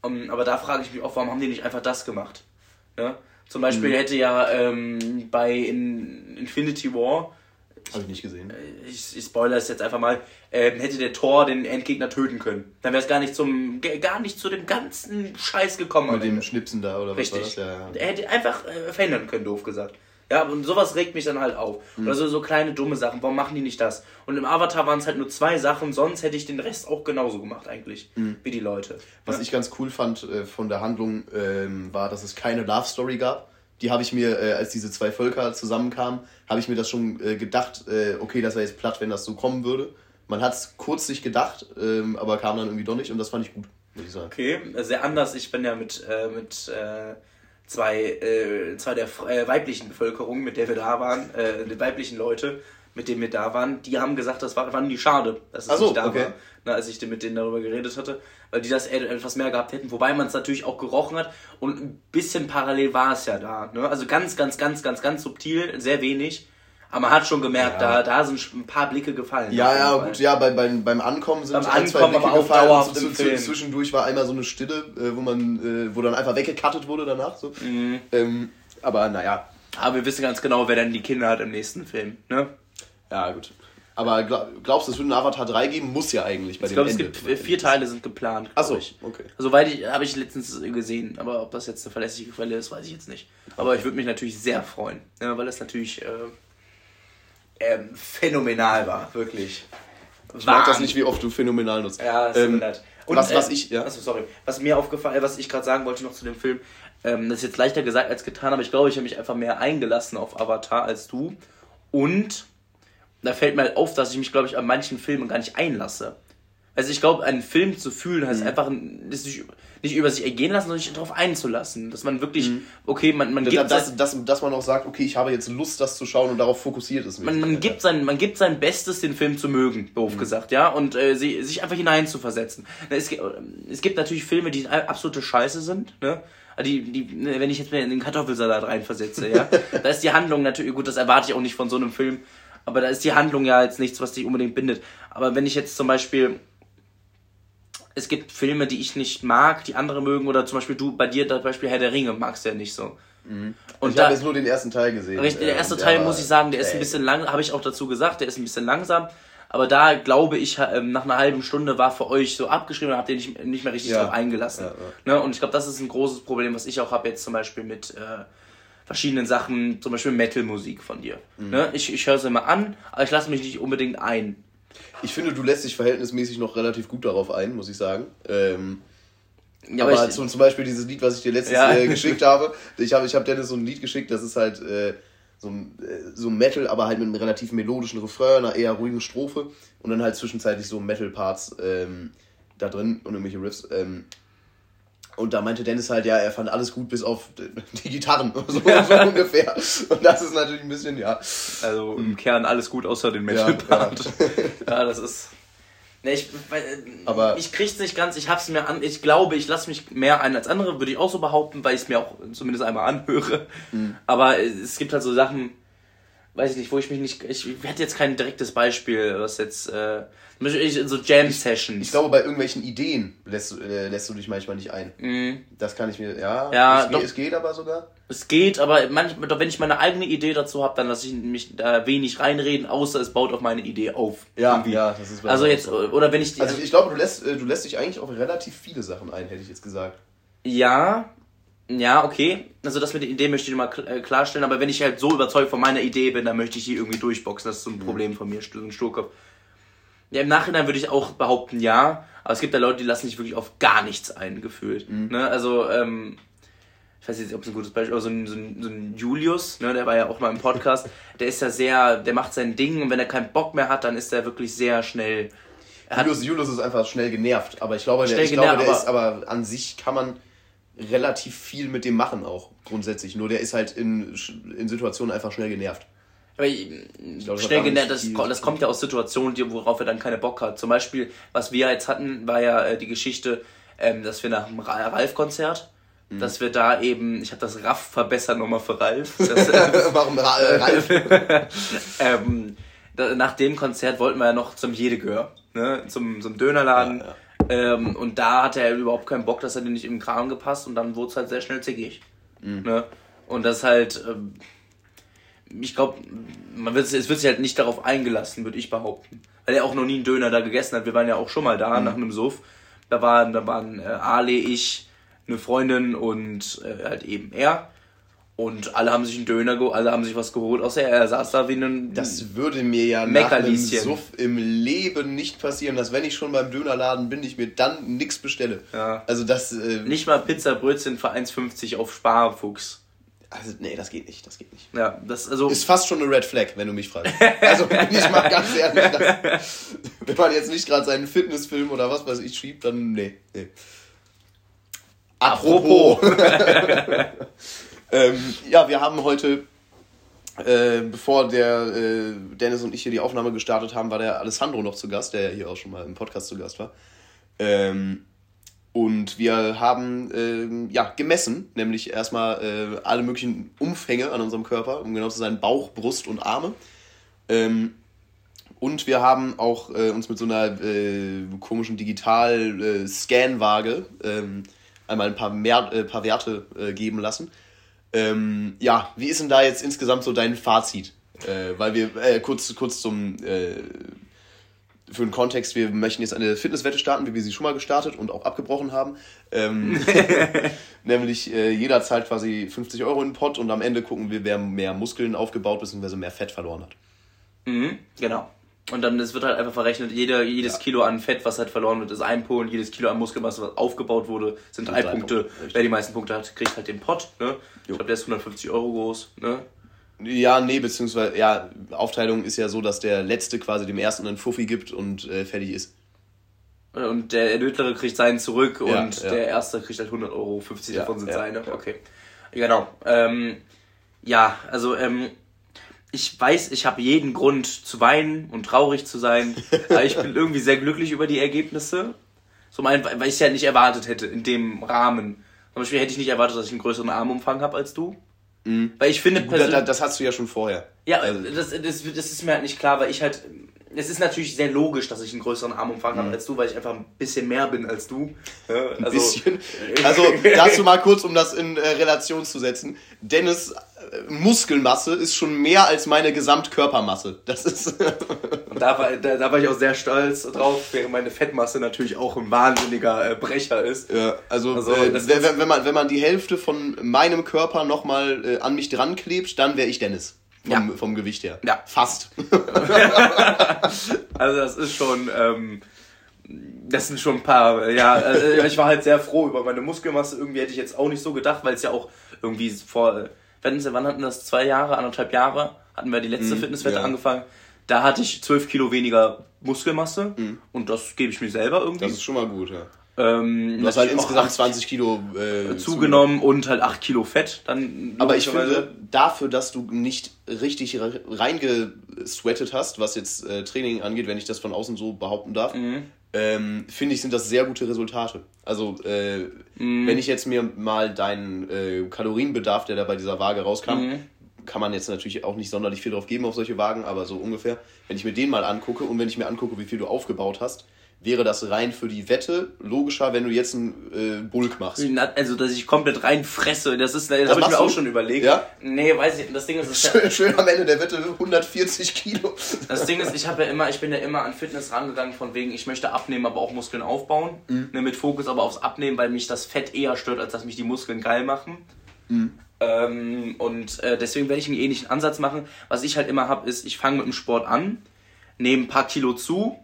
Ähm, aber da frage ich mich auch, warum haben die nicht einfach das gemacht? Ne? Zum Beispiel mhm. hätte ja ähm, bei in Infinity War habe ich nicht gesehen. Äh, ich, ich spoilere es jetzt einfach mal. Ähm, hätte der Thor den Endgegner töten können. Dann wäre es gar nicht zum gar nicht zu dem ganzen Scheiß gekommen. Mit dem Schnipsen da oder Richtig. was war das? Ja. Er hätte einfach äh, verhindern können, doof gesagt. Ja, und sowas regt mich dann halt auf. Mhm. Oder so, so kleine dumme Sachen. Warum machen die nicht das? Und im Avatar waren es halt nur zwei Sachen, sonst hätte ich den Rest auch genauso gemacht eigentlich, mhm. wie die Leute. Was ja. ich ganz cool fand äh, von der Handlung, ähm, war, dass es keine Love Story gab die habe ich mir, äh, als diese zwei Völker zusammenkamen, habe ich mir das schon äh, gedacht, äh, okay, das wäre jetzt platt, wenn das so kommen würde. Man hat es kurz sich gedacht, ähm, aber kam dann irgendwie doch nicht und das fand ich gut, muss ich sagen. Okay, sehr anders. Ich bin ja mit, äh, mit äh, zwei, äh, zwei der weiblichen Bevölkerung, mit der wir da waren, die weiblichen Leute, mit denen wir da waren, die haben gesagt, das war, fanden die schade, dass es so, nicht da okay. war, ne, als ich mit denen darüber geredet hatte, weil die das etwas mehr gehabt hätten, wobei man es natürlich auch gerochen hat und ein bisschen parallel war es ja da. Ne? Also ganz, ganz, ganz, ganz, ganz subtil, sehr wenig. Aber man hat schon gemerkt, ja. da, da sind ein paar Blicke gefallen. Ja, ja, gut, ja, bei, beim, beim Ankommen sind beim ein, zwei Blicke aber gefallen. Zu, zu, zwischendurch war einmal so eine Stille, äh, wo man, äh, wo dann einfach weggekattet wurde danach. So. Mhm. Ähm, aber naja. Aber wir wissen ganz genau, wer dann die Kinder hat im nächsten Film, ne? Ja, gut. Aber glaubst du, es wird einen Avatar 3 geben? Muss ja eigentlich bei ich dem glaube, es gibt vier Teile sind geplant. Achso, okay. Soweit ich, habe ich letztens gesehen, aber ob das jetzt eine verlässliche Quelle ist, weiß ich jetzt nicht. Aber ich würde mich natürlich sehr freuen, ja, weil das natürlich äh, äh, phänomenal war, wirklich. Ich mag das nicht, wie oft du phänomenal nutzt. Ja, das ähm, ist Und was, was äh, ich, ja. Achso, sorry. Was mir aufgefallen, was ich gerade sagen wollte noch zu dem Film, ähm, das ist jetzt leichter gesagt als getan, aber ich glaube, ich habe mich einfach mehr eingelassen auf Avatar als du. Und da fällt mir halt auf, dass ich mich, glaube ich, an manchen Filmen gar nicht einlasse. Also ich glaube, einen Film zu fühlen, heißt mhm. einfach das nicht, nicht über sich ergehen lassen, sondern sich darauf einzulassen. Dass man wirklich, mhm. okay, man, man gibt... Dass, dass, dass man auch sagt, okay, ich habe jetzt Lust, das zu schauen und darauf fokussiert ist. Man, man, gibt sein, man gibt sein Bestes, den Film zu mögen, doof mhm. gesagt, ja, und äh, sich einfach hineinzuversetzen. Es, es gibt natürlich Filme, die absolute Scheiße sind, ne? Die, die, ne, wenn ich jetzt mir in den Kartoffelsalat reinversetze, ja, da ist die Handlung natürlich, gut, das erwarte ich auch nicht von so einem Film, aber da ist die Handlung ja jetzt nichts, was dich unbedingt bindet. Aber wenn ich jetzt zum Beispiel. Es gibt Filme, die ich nicht mag, die andere mögen, oder zum Beispiel du, bei dir zum Beispiel Herr der Ringe, magst du ja nicht so. Mhm. Und ich habe jetzt nur den ersten Teil gesehen. Richtig, der erste Teil, muss ich sagen, der ist ein bisschen lang, habe ich auch dazu gesagt, der ist ein bisschen langsam. Aber da glaube ich, ähm, nach einer halben Stunde war für euch so abgeschrieben und habt ihr nicht, nicht mehr richtig ja. drauf eingelassen. Ja, ja. Ne? Und ich glaube, das ist ein großes Problem, was ich auch habe jetzt zum Beispiel mit äh, verschiedenen Sachen, zum Beispiel Metal-Musik von dir. Mhm. Ne? Ich, ich höre es immer an, aber ich lasse mich nicht unbedingt ein. Ich finde, du lässt dich verhältnismäßig noch relativ gut darauf ein, muss ich sagen. Ähm, ja, aber, zum, zum Beispiel dieses Lied, was ich dir letztens ja. äh, geschickt habe. Ich habe ich hab Dennis so ein Lied geschickt, das ist halt äh, so, äh, so Metal, aber halt mit einem relativ melodischen Refrain, einer eher ruhigen Strophe und dann halt zwischenzeitlich so Metal-Parts ähm, da drin und irgendwelche Riffs. Ähm, und da meinte Dennis halt, ja, er fand alles gut bis auf die Gitarren, so, so ungefähr. Und das ist natürlich ein bisschen, ja. Also im Kern alles gut außer den Metal-Part. Ja, ja. ja, das ist. Ne, ich, aber ich krieg's nicht ganz, ich hab's mir an, ich glaube, ich lasse mich mehr ein als andere, würde ich auch so behaupten, weil ich es mir auch zumindest einmal anhöre. Mhm. Aber es gibt halt so Sachen, weiß ich nicht, wo ich mich nicht, ich hätte jetzt kein direktes Beispiel, was jetzt, äh, so Jam-Sessions. Ich, glaube, bei irgendwelchen Ideen lässt, äh, lässt du dich manchmal nicht ein. Mhm. Das kann ich mir, ja, ja es, doch, es geht aber sogar. Es geht, aber manchmal, wenn ich meine eigene Idee dazu habe, dann lasse ich mich da wenig reinreden, außer es baut auf meine Idee auf. Ja, irgendwie. ja, das ist Also jetzt, so. oder wenn ich die, Also ich glaube, du lässt, äh, du lässt dich eigentlich auf relativ viele Sachen ein, hätte ich jetzt gesagt. Ja, ja, okay. Also das mit der Idee möchte ich mal äh, klarstellen, aber wenn ich halt so überzeugt von meiner Idee bin, dann möchte ich die irgendwie durchboxen. Das ist so ein mhm. Problem von mir, so ein Sturkopf. Ja, im Nachhinein würde ich auch behaupten, ja. Aber es gibt da Leute, die lassen sich wirklich auf gar nichts ein, gefühlt. Mhm. Ne? Also, ähm, ich weiß jetzt nicht, ob es ein gutes Beispiel ist, aber so ein, so, ein, so ein Julius, ne, der war ja auch mal im Podcast, der ist ja sehr, der macht sein Ding und wenn er keinen Bock mehr hat, dann ist er wirklich sehr schnell. Julius, Julius ist einfach schnell genervt, aber ich glaube, der, ich genervt, glaube, der ist, aber an sich kann man relativ viel mit dem machen auch, grundsätzlich. Nur der ist halt in, in Situationen einfach schnell genervt. Aber ich, glaub, schnell genervt, das, das kommt ja aus Situationen, worauf er dann keine Bock hat. Zum Beispiel, was wir jetzt hatten, war ja äh, die Geschichte, ähm, dass wir nach dem Ralf-Konzert, mhm. dass wir da eben, ich habe das Raff verbessert nochmal für Ralf. Das, äh, Warum Ralf? ähm, da, nach dem Konzert wollten wir ja noch zum Jedegehör, ne? zum, zum Dönerladen. Ja, ja. Ähm, und da hatte er überhaupt keinen Bock, dass er den nicht im Kram gepasst und dann wurde es halt sehr schnell zickig. Mhm. Ne? Und das halt, ähm, ich glaube, man wird, es wird sich halt nicht darauf eingelassen, würde ich behaupten. Weil er auch noch nie einen Döner da gegessen hat. Wir waren ja auch schon mal da Mhm. nach einem Suff. Da waren, da waren äh, Ale, ich, eine Freundin und äh, halt eben er. Und alle haben sich einen Döner geholt, alle haben sich was geholt, außer er, saß da wie ein. Das würde mir ja nach einem. Suff im Leben nicht passieren, dass wenn ich schon beim Dönerladen bin, ich mir dann nichts bestelle. Ja. Also das, äh, nicht mal Pizza Brötchen für 1,50 auf Sparfuchs. also nee, das geht nicht, das geht nicht. Ja, das, also. Ist fast schon eine Red Flag, wenn du mich fragst. Also ich mal ganz ehrlich, das, wenn man jetzt nicht gerade seinen Fitnessfilm oder was weiß ich schiebt, dann nee. nee. Apropos. ähm, ja, wir haben heute, äh, bevor der äh, Dennis und ich hier die Aufnahme gestartet haben, war der Alessandro noch zu Gast, der ja hier auch schon mal im Podcast zu Gast war. Ähm, und wir haben ähm, ja, gemessen, nämlich erstmal äh, alle möglichen Umfänge an unserem Körper, um genau zu sein, Bauch, Brust und Arme. Ähm, und wir haben auch äh, uns mit so einer äh, komischen Digital-Scan-Waage ähm, einmal ein paar, mehr, äh, paar Werte äh, geben lassen. Ähm, ja, wie ist denn da jetzt insgesamt so dein Fazit? Äh, weil wir, äh, kurz, kurz zum, äh, für den Kontext, wir möchten jetzt eine Fitnesswette starten, wie wir sie schon mal gestartet und auch abgebrochen haben. Ähm, nämlich äh, jeder zahlt quasi 50 Euro in den Pott und am Ende gucken wir, wer mehr Muskeln aufgebaut bzw. mehr Fett verloren hat. Mhm, genau. Und dann es wird halt einfach verrechnet, jeder, jedes Ja. Kilo an Fett, was halt verloren wird, ist ein Punkt, jedes Kilo an Muskelmasse, was aufgebaut wurde, sind drei, drei Punkte. Punkte. Wer die meisten Punkte hat, kriegt halt den Pott. Ne? Ich glaube, der ist 150 Euro groß. Ne? Ja, nee, beziehungsweise, ja, Aufteilung ist ja so, dass der Letzte quasi dem Ersten einen Fuffi gibt und äh, fertig ist. Und der mittlere kriegt seinen zurück Ja, und ja. der erste kriegt halt 100 Euro, 50 Ja, davon sind seine. Okay. Genau. Ähm, ja, also ähm, ich weiß, ich habe jeden Grund zu weinen und traurig zu sein, aber ich bin irgendwie sehr glücklich über die Ergebnisse. Zum einen, weil ich es ja nicht erwartet hätte in dem Rahmen. Zum Beispiel hätte ich nicht erwartet, dass ich einen größeren Armumfang habe als du. Weil ich finde Gut, da, persönlich. das hast du ja schon vorher. Ja, Also- das, das, das ist mir halt nicht klar, weil ich halt. Es ist natürlich sehr logisch, dass ich einen größeren Armumfang habe als du, weil ich einfach ein bisschen mehr bin als du. Ja, Mhm. Ein also, bisschen. Also, dazu mal kurz, um das in äh, Relation zu setzen. Dennis Muskelmasse ist schon mehr als meine Gesamtkörpermasse. Das ist. Und da war, da, da war ich auch sehr stolz drauf, während meine Fettmasse natürlich auch ein wahnsinniger äh, Brecher ist. Ja, also, Also, äh, das wenn, wenn, man, wenn man die Hälfte von meinem Körper nochmal äh, an mich dran klebt, dann wäre ich Dennis. Vom, Ja. vom Gewicht her. Ja. Fast. Also das ist schon, ähm, das sind schon ein paar, ja, äh, ich war halt sehr froh über meine Muskelmasse. Irgendwie hätte ich jetzt auch nicht so gedacht, weil es ja auch irgendwie vor, äh, wann hatten das? Zwei Jahre, anderthalb Jahre? Hatten wir die letzte Fitnesswette ja. angefangen. Da hatte ich zwölf Kilo weniger Muskelmasse und das gebe ich mir selber irgendwie. Das ist schon mal gut, ja. ähm, Du hast halt insgesamt acht 20 Kilo äh, zugenommen und halt 8 Kilo Fett. Dann Aber ich finde, dafür, dass du nicht richtig re- reingesweatet hast, was jetzt äh, Training angeht, wenn ich das von außen so behaupten darf, Mhm. Ähm, finde ich, sind das sehr gute Resultate. Also, äh, Mhm. wenn ich jetzt mir mal deinen äh, Kalorienbedarf, der da bei dieser Waage rauskam, Mhm. kann man jetzt natürlich auch nicht sonderlich viel drauf geben auf solche Wagen, aber so ungefähr, wenn ich mir den mal angucke und wenn ich mir angucke, wie viel du aufgebaut hast, wäre das rein für die Wette logischer, wenn du jetzt einen äh, Bulk machst. Also, dass ich komplett reinfresse, das ist, das, Das habe ich mir du? auch schon überlegt. Ja? Nee, weiß ich, das Ding ist, Schön, schön am Ende der Wette 140 Kilo. das Ding ist, ich habe ja immer, ich bin ja immer an Fitness rangegangen von wegen, ich möchte abnehmen, aber auch Muskeln aufbauen. Ne, mit Fokus aber aufs Abnehmen, weil mich das Fett eher stört, als dass mich die Muskeln geil machen. Ähm, und äh, deswegen werde ich einen ähnlichen Ansatz machen. Was ich halt immer habe, ist, ich fange mit dem Sport an, nehme ein paar Kilo zu,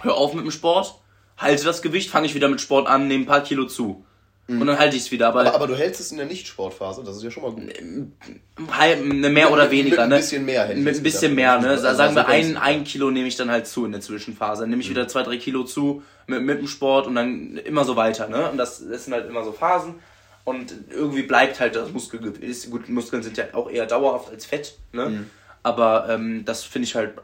hör auf mit dem Sport, halte das Gewicht, fange ich wieder mit Sport an, nehme ein paar Kilo zu. Und dann halte ich es wieder. Aber, Aber, aber du hältst es in der Nicht-Sportphase, das ist ja schon mal gut. halb, ne, mehr oder weniger, mit ein ne? bisschen mehr hätte Mit ein bisschen mehr, ne? Also Sagen wir, ein, ein Kilo nehme ich dann halt zu in der Zwischenphase. Dann nehme ich wieder zwei, drei Kilo zu mit, mit dem Sport und dann immer so weiter, ne? Und das, das sind halt immer so Phasen. Und irgendwie bleibt halt das Muskelgewicht. Gut, Muskeln sind ja auch eher dauerhaft als Fett, ne? Mhm. Aber ähm, das finde ich halt,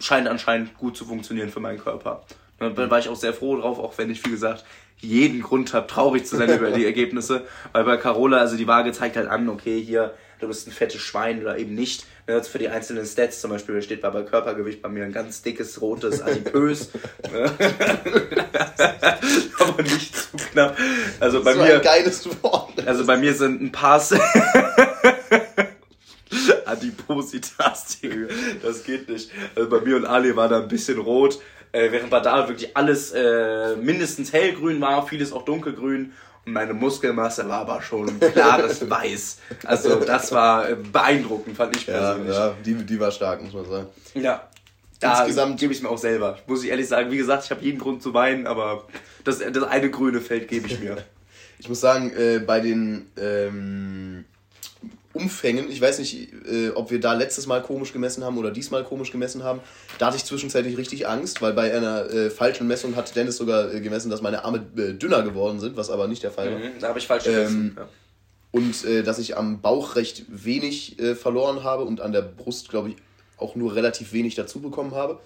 scheint anscheinend gut zu funktionieren für meinen Körper. Ne, Da war ich auch sehr froh drauf, auch wenn ich, wie gesagt, jeden Grund habe, traurig zu sein über die Ergebnisse. Weil bei Carola, also die Waage zeigt halt an, okay, hier du bist ein fettes Schwein oder eben nicht. Also für die einzelnen Stats zum Beispiel steht bei, bei Körpergewicht bei mir ein ganz dickes, rotes Adipös. Aber nicht zu knapp. Also bei mir. ein geiles Wort. Also bei mir sind ein paar Adipositas, Digga. Das geht nicht. Also bei mir und Ali war da ein bisschen rot, äh, während bei da wirklich alles äh, mindestens hellgrün war, vieles auch dunkelgrün. Und meine Muskelmasse war aber schon klares Weiß. Also das war äh, beeindruckend, fand ich Ja, persönlich. ja die, die war stark, muss man sagen. Ja. Da Insgesamt- gebe ich mir auch selber. Muss ich ehrlich sagen. Wie gesagt, ich habe jeden Grund zu weinen, aber das, das eine grüne Feld gebe ich mir. Ich muss sagen, äh, bei den ähm, Umfängen, ich weiß nicht, äh, ob wir da letztes Mal komisch gemessen haben oder diesmal komisch gemessen haben, da hatte ich zwischenzeitlich richtig Angst, weil bei einer äh, falschen Messung hat Dennis sogar äh, gemessen, dass meine Arme äh, dünner geworden sind, was aber nicht der Fall war. Mhm, da habe ich falsch gemessen. Ähm, ja. Und äh, dass ich am Bauch recht wenig äh, verloren habe und an der Brust, glaube ich, auch nur relativ wenig dazu bekommen habe.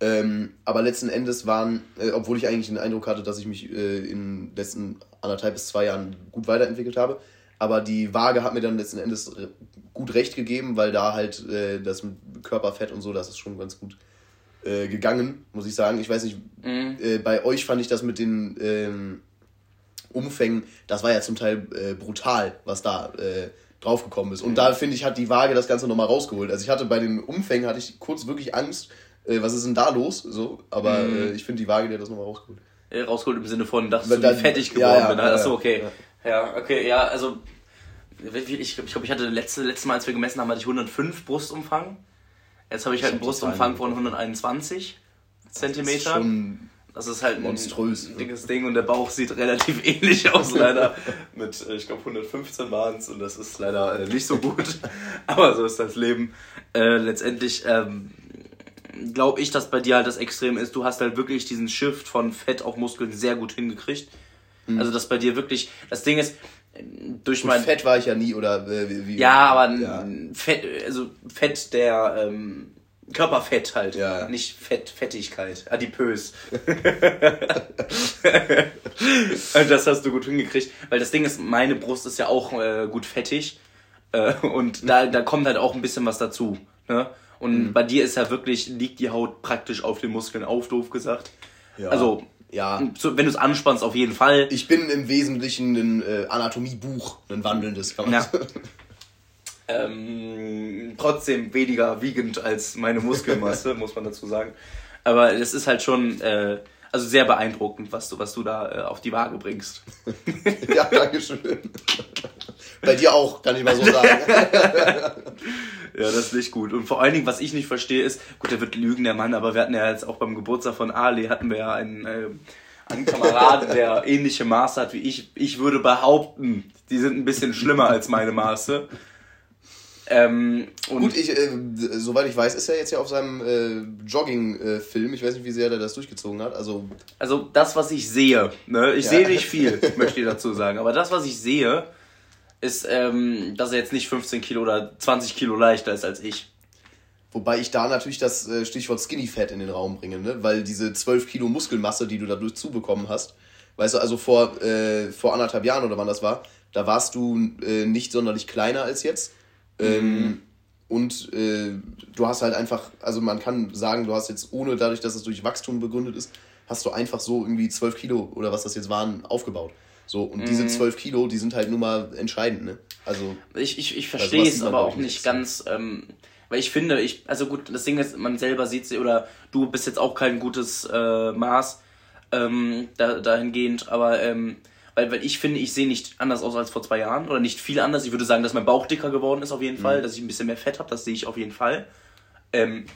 Ähm, aber letzten Endes waren, obwohl ich eigentlich den Eindruck hatte, dass ich mich in den letzten anderthalb bis zwei Jahren gut weiterentwickelt habe, aber die Waage hat mir dann letzten Endes gut recht gegeben, weil da halt äh, das mit Körperfett und so, das ist schon ganz gut äh, gegangen, muss ich sagen. Ich weiß nicht, äh, bei euch fand ich das mit den ähm, Umfängen, das war ja zum Teil äh, brutal, was da äh, draufgekommen ist. Und da finde ich, hat die Waage das Ganze nochmal rausgeholt. Also ich hatte bei den Umfängen, hatte ich kurz wirklich Angst, äh, was ist denn da los? So, aber äh, ich finde die Waage, die hat das nochmal rausgeholt. Rausgeholt im Sinne von, dass du dann- fettig ja, geworden ja, bin. ja, Achso, ja. okay. Ja, okay, ja, also ich, ich glaube, ich hatte letzte, letzte Mal, als wir gemessen haben, hatte ich 105 Brustumfang. Jetzt habe ich halt einen hab die Brustumfang von 121 Zentimeter. Das ist halt ein monströs, ne? dickes Ding und der Bauch sieht relativ ähnlich aus, leider. Mit, äh, ich glaube, 115 waren es und das ist leider äh, nicht so gut. Aber so ist das Leben. Äh, letztendlich ähm, glaube ich, dass bei dir halt das Extrem ist. Du hast halt wirklich diesen Shift von Fett auf Muskeln sehr gut hingekriegt. Mhm. Also, dass bei dir wirklich, das Ding ist, durch Gut, mein. fett war ich ja nie oder äh, wie, wie Ja, aber ja. Fett, also Fett der ähm, Körperfett halt, Ja, ja. nicht Fett, Fettigkeit, adipös. Und das hast du gut hingekriegt, weil das Ding ist, meine Brust ist ja auch äh, gut fettig äh, und da, da kommt halt auch ein bisschen was dazu. Ne? Und Mhm. bei dir ist ja wirklich, liegt die Haut praktisch auf den Muskeln auf, doof gesagt. Ja. Also, ja. so, wenn du es anspannst, auf jeden Fall. Ich bin im Wesentlichen ein äh, Anatomiebuch, ein wandelndes, kann man Ja. sagen. Ähm, trotzdem weniger wiegend als meine Muskelmasse, muss man dazu sagen. Aber es ist halt schon äh, also sehr beeindruckend, was du, was du da äh, auf die Waage bringst. ja, danke schön. Bei dir auch, kann ich mal so sagen. Ja, das ist nicht gut. Und vor allen Dingen, was ich nicht verstehe, ist, gut, der wird lügen, der Mann, aber wir hatten ja jetzt auch beim Geburtstag von Ali, hatten wir ja einen, äh, einen Kameraden, der ähnliche Maße hat wie ich. Ich würde behaupten, die sind ein bisschen schlimmer als meine Maße. Ähm, und Gut, ich, äh, soweit ich weiß, ist er jetzt ja auf seinem äh, Jogging-Film. ich weiß nicht, wie sehr der das durchgezogen hat. Also, Also das, was ich sehe, ne? ich Ja. sehe nicht viel, möchte ich dazu sagen, aber das, was ich sehe, ist, ähm, dass er jetzt nicht 15 Kilo oder 20 Kilo leichter ist als ich. wobei ich da natürlich das äh, Stichwort Skinny Fat in den Raum bringe, ne? weil diese 12 Kilo Muskelmasse, die du dadurch zubekommen hast, weißt du, also vor, äh, vor anderthalb Jahren oder wann das war, da warst du äh, nicht sonderlich kleiner als jetzt. Ähm, und äh, du hast halt einfach, also man kann sagen, du hast jetzt ohne, dadurch, dass es durch Wachstum begründet ist, hast du einfach so irgendwie 12 Kilo oder was das jetzt waren, aufgebaut. So, und diese 12 Kilo, die sind halt nun mal entscheidend, ne? Also, Ich, ich, ich verstehe es aber auch ich, nicht nicht. ganz, ähm, weil ich finde, ich, also gut, das Ding ist, man selber sieht sie, oder du bist jetzt auch kein gutes äh, Maß ähm, da, dahingehend, aber ähm, weil, weil ich finde, ich sehe nicht anders aus als vor zwei Jahren oder nicht viel anders. Ich würde sagen, dass mein Bauch dicker geworden ist auf jeden Mhm. Fall, dass ich ein bisschen mehr Fett habe, das sehe ich auf jeden Fall. Ähm,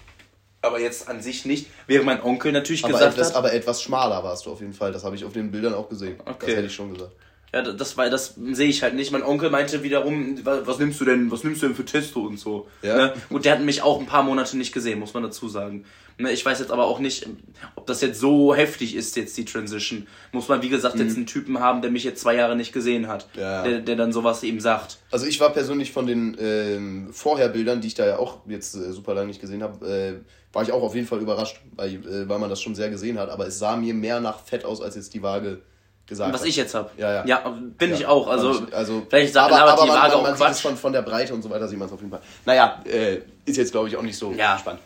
aber jetzt an sich nicht. Während mein Onkel natürlich aber gesagt etwas, hat, aber etwas schmaler warst du auf jeden Fall. Das habe ich auf den Bildern auch gesehen. Okay. Das hätte ich schon gesagt. Ja, das war das sehe ich halt nicht. Mein Onkel meinte wiederum, wa- was nimmst du denn, was nimmst du denn für Testo und so. Ja. Ne? Und der hat mich auch ein paar Monate nicht gesehen, muss man dazu sagen. Ne, ich weiß jetzt aber auch nicht, ob das jetzt so heftig ist jetzt die Transition. Muss man wie gesagt jetzt einen Typen haben, der mich jetzt zwei Jahre nicht gesehen hat, Mhm. Ja. der, der dann sowas ihm sagt. Also ich war persönlich von den ähm, Vorherbildern, die ich da ja auch jetzt äh, super lange nicht gesehen habe, äh, war ich auch auf jeden Fall überrascht, weil, äh, weil man das schon sehr gesehen hat. Aber es sah mir mehr nach Fett aus, als jetzt die Waage gesagt Was hast. ich jetzt habe. Ja, ja. Ja, bin Ja, ich auch. Also, ich- also vielleicht sagt aber, aber die man, Waage man, auch man sieht es Quatsch. von, von der Breite und so weiter, sieht man es auf jeden Fall. Naja, äh, ist jetzt glaube ich auch nicht so Ja. spannend.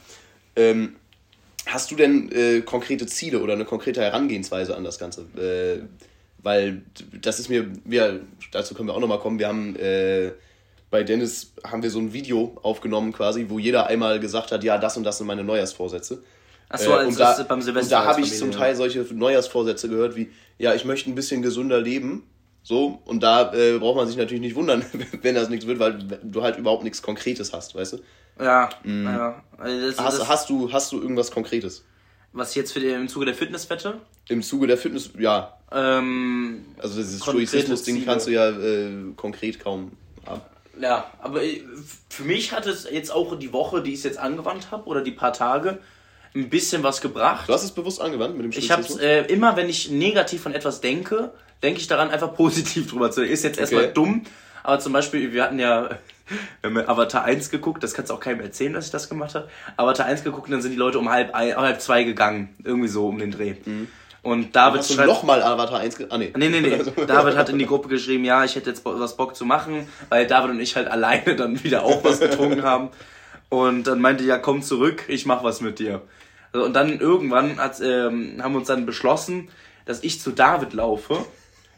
Ähm, hast du denn äh, konkrete Ziele oder eine konkrete Herangehensweise an das Ganze? Äh, weil das ist mir, wir, dazu können wir auch nochmal kommen, wir haben äh, bei Dennis haben wir so ein Video aufgenommen quasi, wo jeder einmal gesagt hat, ja, das und das sind meine Neujahrsvorsätze. Ach so, Äh, als und da, beim Silvester und da habe ich zum. Teil solche Neujahrsvorsätze gehört wie, ja, ich möchte ein bisschen gesünder leben. So, und da äh, braucht man sich natürlich nicht wundern, wenn das nichts wird, weil du halt überhaupt nichts Konkretes hast, weißt du? Ja, ja. Also das, Mhm. Hast, das, hast, du, hast du irgendwas Konkretes? was jetzt für den, im Zuge der Fitnesswette? Im Zuge der Fitness, ja, Ähm, also dieses Stoizismus-Ding kannst du ja äh, konkret kaum haben. ja, aber ich- für mich hat es jetzt auch die Woche, die ich es jetzt angewandt habe, oder die paar Tage, ein bisschen was gebracht. Du hast es bewusst angewandt mit dem Ich habe äh, immer, wenn ich negativ von etwas denke, denke ich daran, einfach positiv drüber zu denken. Ist jetzt erstmal Okay. dumm, aber zum Beispiel, wir hatten ja, wir haben Avatar 1 geguckt, das kannst du auch keinem erzählen, dass ich das gemacht habe. Avatar 1 geguckt und dann sind die Leute um halb, ein, halb zwei gegangen, irgendwie so um den Dreh. Und David Mhm. Hast du schreibt- nochmal Avatar 1 ge Ah, nee. Nee, nee, nee. David hat in die Gruppe geschrieben, ja, ich hätte jetzt was Bock zu machen, weil David und ich halt alleine dann wieder auch was getrunken haben. Und dann meinte, ja, komm zurück, ich mach was mit dir. Also, und dann irgendwann ähm, haben wir uns dann beschlossen, dass ich zu David laufe.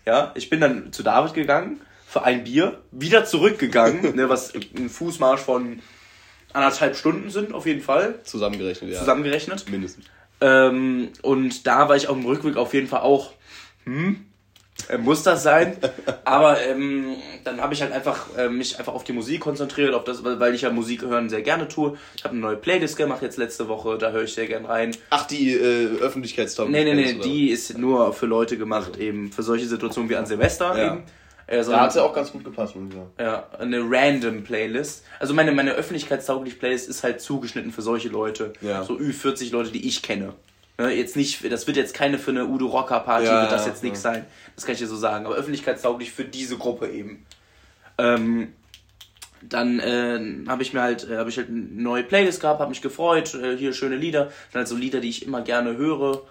Ja, ich bin dann zu David gegangen für ein Bier, wieder zurückgegangen, ne, was ein Fußmarsch von anderthalb Stunden sind, auf jeden Fall, Zusammengerechnet, ja. zusammengerechnet. Mindestens. Ähm, und da war ich auf dem Rückweg auf jeden Fall auch, hm, muss das sein? Aber ähm, dann habe ich halt einfach äh, mich einfach auf die Musik konzentriert, auf das, weil ich ja Musik hören sehr gerne tue. Ich habe eine neue Playlist gemacht jetzt letzte Woche, da höre ich sehr gern rein. Ach, die äh, Öffentlichkeitstauglich. Nee, nee, nee, die ist nur für Leute gemacht, eben für solche Situationen wie an Silvester Ja. eben. Äh, Da hat sie auch ganz gut gepasst, muss ich sagen. ja, eine random Playlist. Also meine, meine öffentlichkeitstaugliche Playlist ist halt zugeschnitten für solche Leute. Ja. So Ü40 Leute, die ich kenne. Ne, jetzt nicht, das wird jetzt keine für eine Udo Rocker Party, Ja, wird das ja, jetzt nichts ja. sein. Das kann ich dir so sagen. Aber öffentlichkeitstauglich für diese Gruppe eben. Ähm, dann äh, habe ich mir halt, äh, habe ich halt eine neue Playlist gehabt, habe mich gefreut, äh, hier schöne Lieder. Dann halt so Lieder, die ich immer gerne höre.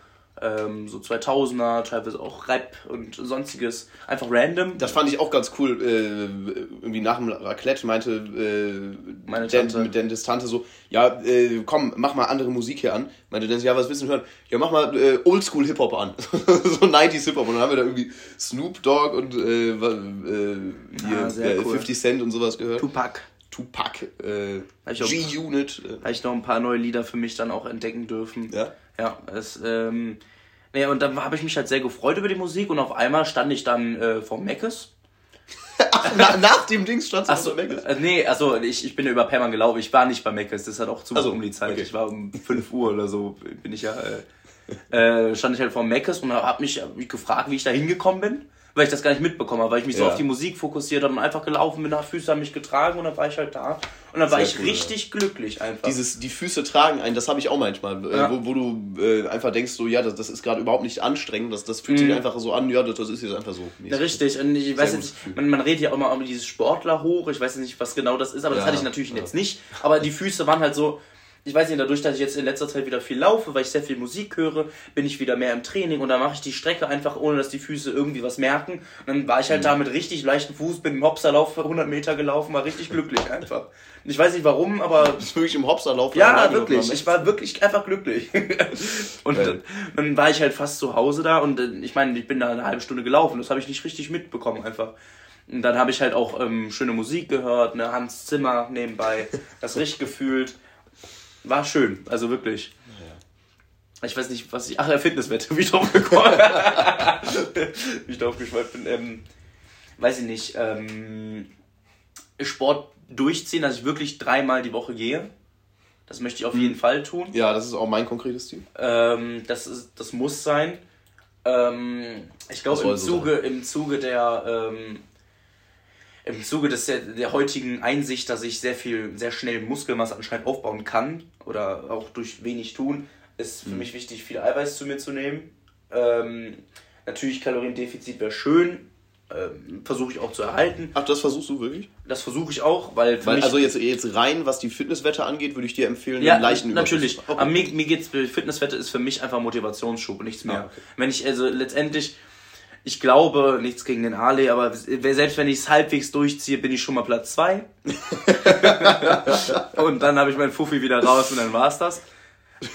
Ähm, so 2000er, teilweise auch Rap und sonstiges. Einfach random. Das fand ich auch ganz cool. Äh, irgendwie nach dem Raclette meinte äh, Meine Tante. mit Dennis Tante so, ja, äh, komm, mach mal andere Musik hier an. Meinte Dennis, ja, was willst du hören? Ja, mach mal äh, Oldschool Hip-Hop an. so 90s Hip-Hop. Und dann haben wir da irgendwie Snoop Dogg und äh, äh, hier, Ah, sehr äh, cool. 50 Cent und sowas gehört. Tupac. Tupac, äh, G-Unit. Äh, habe ich noch ein paar neue Lieder für mich dann auch entdecken dürfen. Ja? Ja, es, ähm, nee, und dann habe ich mich halt sehr gefreut über die Musik und auf einmal stand ich dann äh, vor Meckes. Na, nach dem Dings stand Achso, äh, nee, also ich, ich bin ja über Perman gelaufen, ich war nicht bei Meckes, das hat auch zu Ach so, um die Zeit. okay. Ich war um 5 Uhr oder so, bin ich ja, äh, äh, stand ich halt vor Meckes und habe mich, hab mich gefragt, wie ich da hingekommen bin, weil ich das gar nicht mitbekommen habe, weil ich mich so Ja. auf die Musik fokussiert habe und einfach gelaufen bin, nach Füße haben mich getragen und dann war ich halt da. Und dann war Sehr ich cool, richtig glücklich einfach. Dieses, die Füße tragen einen, das habe ich auch manchmal, äh, Ja. wo, wo du äh, einfach denkst, so, ja, das, das ist gerade überhaupt nicht anstrengend, das, das fühlt sich einfach so an, ja, das, das ist jetzt einfach so. Mhm. Ja, richtig. Und ich weiß gutes jetzt, man, man redet ja auch immer um dieses Sportler hoch. Ich weiß nicht, was genau das ist, aber das Ja, hatte ich natürlich ja. jetzt nicht. Aber die Füße waren halt so, ich weiß nicht, dadurch, dass ich jetzt in letzter Zeit wieder viel laufe, weil ich sehr viel Musik höre, bin ich wieder mehr im Training und dann mache ich die Strecke einfach, ohne dass die Füße irgendwie was merken. Und dann war ich halt Mhm. da mit richtig leichtem Fuß, bin im Hopserlauf 100 Meter gelaufen, war richtig glücklich einfach. Ich weiß nicht warum, aber Das ist wirklich im Hopserlauf. ja, wirklich. Ich war wirklich einfach glücklich. und dann, dann war ich halt fast zu Hause da und äh, ich meine, ich bin da eine halbe Stunde gelaufen. Das habe ich nicht richtig mitbekommen einfach. Und dann habe ich halt auch ähm, schöne Musik gehört, ne, Hans Zimmer nebenbei, das richtig gefühlt. War schön, also wirklich. Ich weiß nicht, was ich. Ach, ja, Fitnesswette, wie ich drauf gekommen Wie ich drauf geschweift bin. Ähm, weiß ich nicht. Ähm, Sport durchziehen, dass ich wirklich dreimal die Woche gehe. Das möchte ich auf jeden Fall tun. Ja, das ist auch mein konkretes Ziel. Ähm, das, ist, das muss sein. Ähm, ich glaube, im Zuge, im Zuge der. Ähm, im Zuge des, der, heutigen Einsicht, dass ich sehr viel, sehr schnell Muskelmasse anscheinend aufbauen kann oder auch durch wenig tun, ist für Mhm. mich wichtig, viel Eiweiß zu mir zu nehmen. Ähm, natürlich Kaloriendefizit wäre schön, ähm, versuche ich auch zu erhalten. Ach, das versuchst du wirklich? Das versuche ich auch, weil Weil, also jetzt, jetzt rein, was die Fitnesswette angeht, würde ich dir empfehlen, ja, einen leichten natürlich. Überschuss. Aber mir, mir geht's, Fitnesswette ist für mich einfach Motivationsschub und nichts mehr. Ah, okay. Wenn ich, also letztendlich, Ich glaube, nichts gegen den Ali, aber selbst wenn ich es halbwegs durchziehe, bin ich schon mal Platz zwei. und dann habe ich meinen Fuffi wieder raus und dann war's das.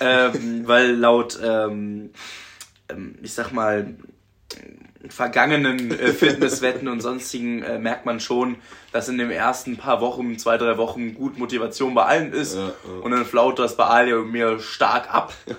Ähm, weil laut, ähm, ähm ich sag mal, vergangenen äh, Fitnesswetten und sonstigen äh, merkt man schon, dass in den ersten paar Wochen, zwei, drei Wochen gut Motivation bei allen ist. Ja, ja. Und dann flaut das bei Ali und mir stark ab.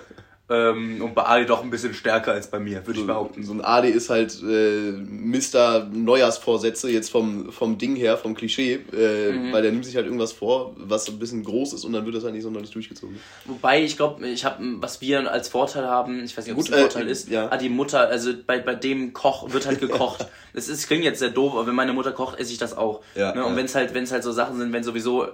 Ähm, und bei Ali doch ein bisschen stärker als bei mir, würde so, ich behaupten. So ein Ali ist halt äh, Mr. Neujahrsvorsätze, jetzt vom, vom Ding her, vom Klischee, äh, mhm. weil der nimmt sich halt irgendwas vor, was ein bisschen groß ist und dann wird das halt nicht sonderlich durchgezogen. Wobei, ich glaube, ich habe, was wir als Vorteil haben, ich weiß nicht, ob es ein Vorteil äh, ist, ja. ah, die Mutter, also bei, bei dem Koch wird halt gekocht. Es ist, klingt jetzt sehr doof, aber wenn meine Mutter kocht, esse ich das auch. Ja, ne? Und ja. wenn es halt, wenn es halt so Sachen sind, wenn sowieso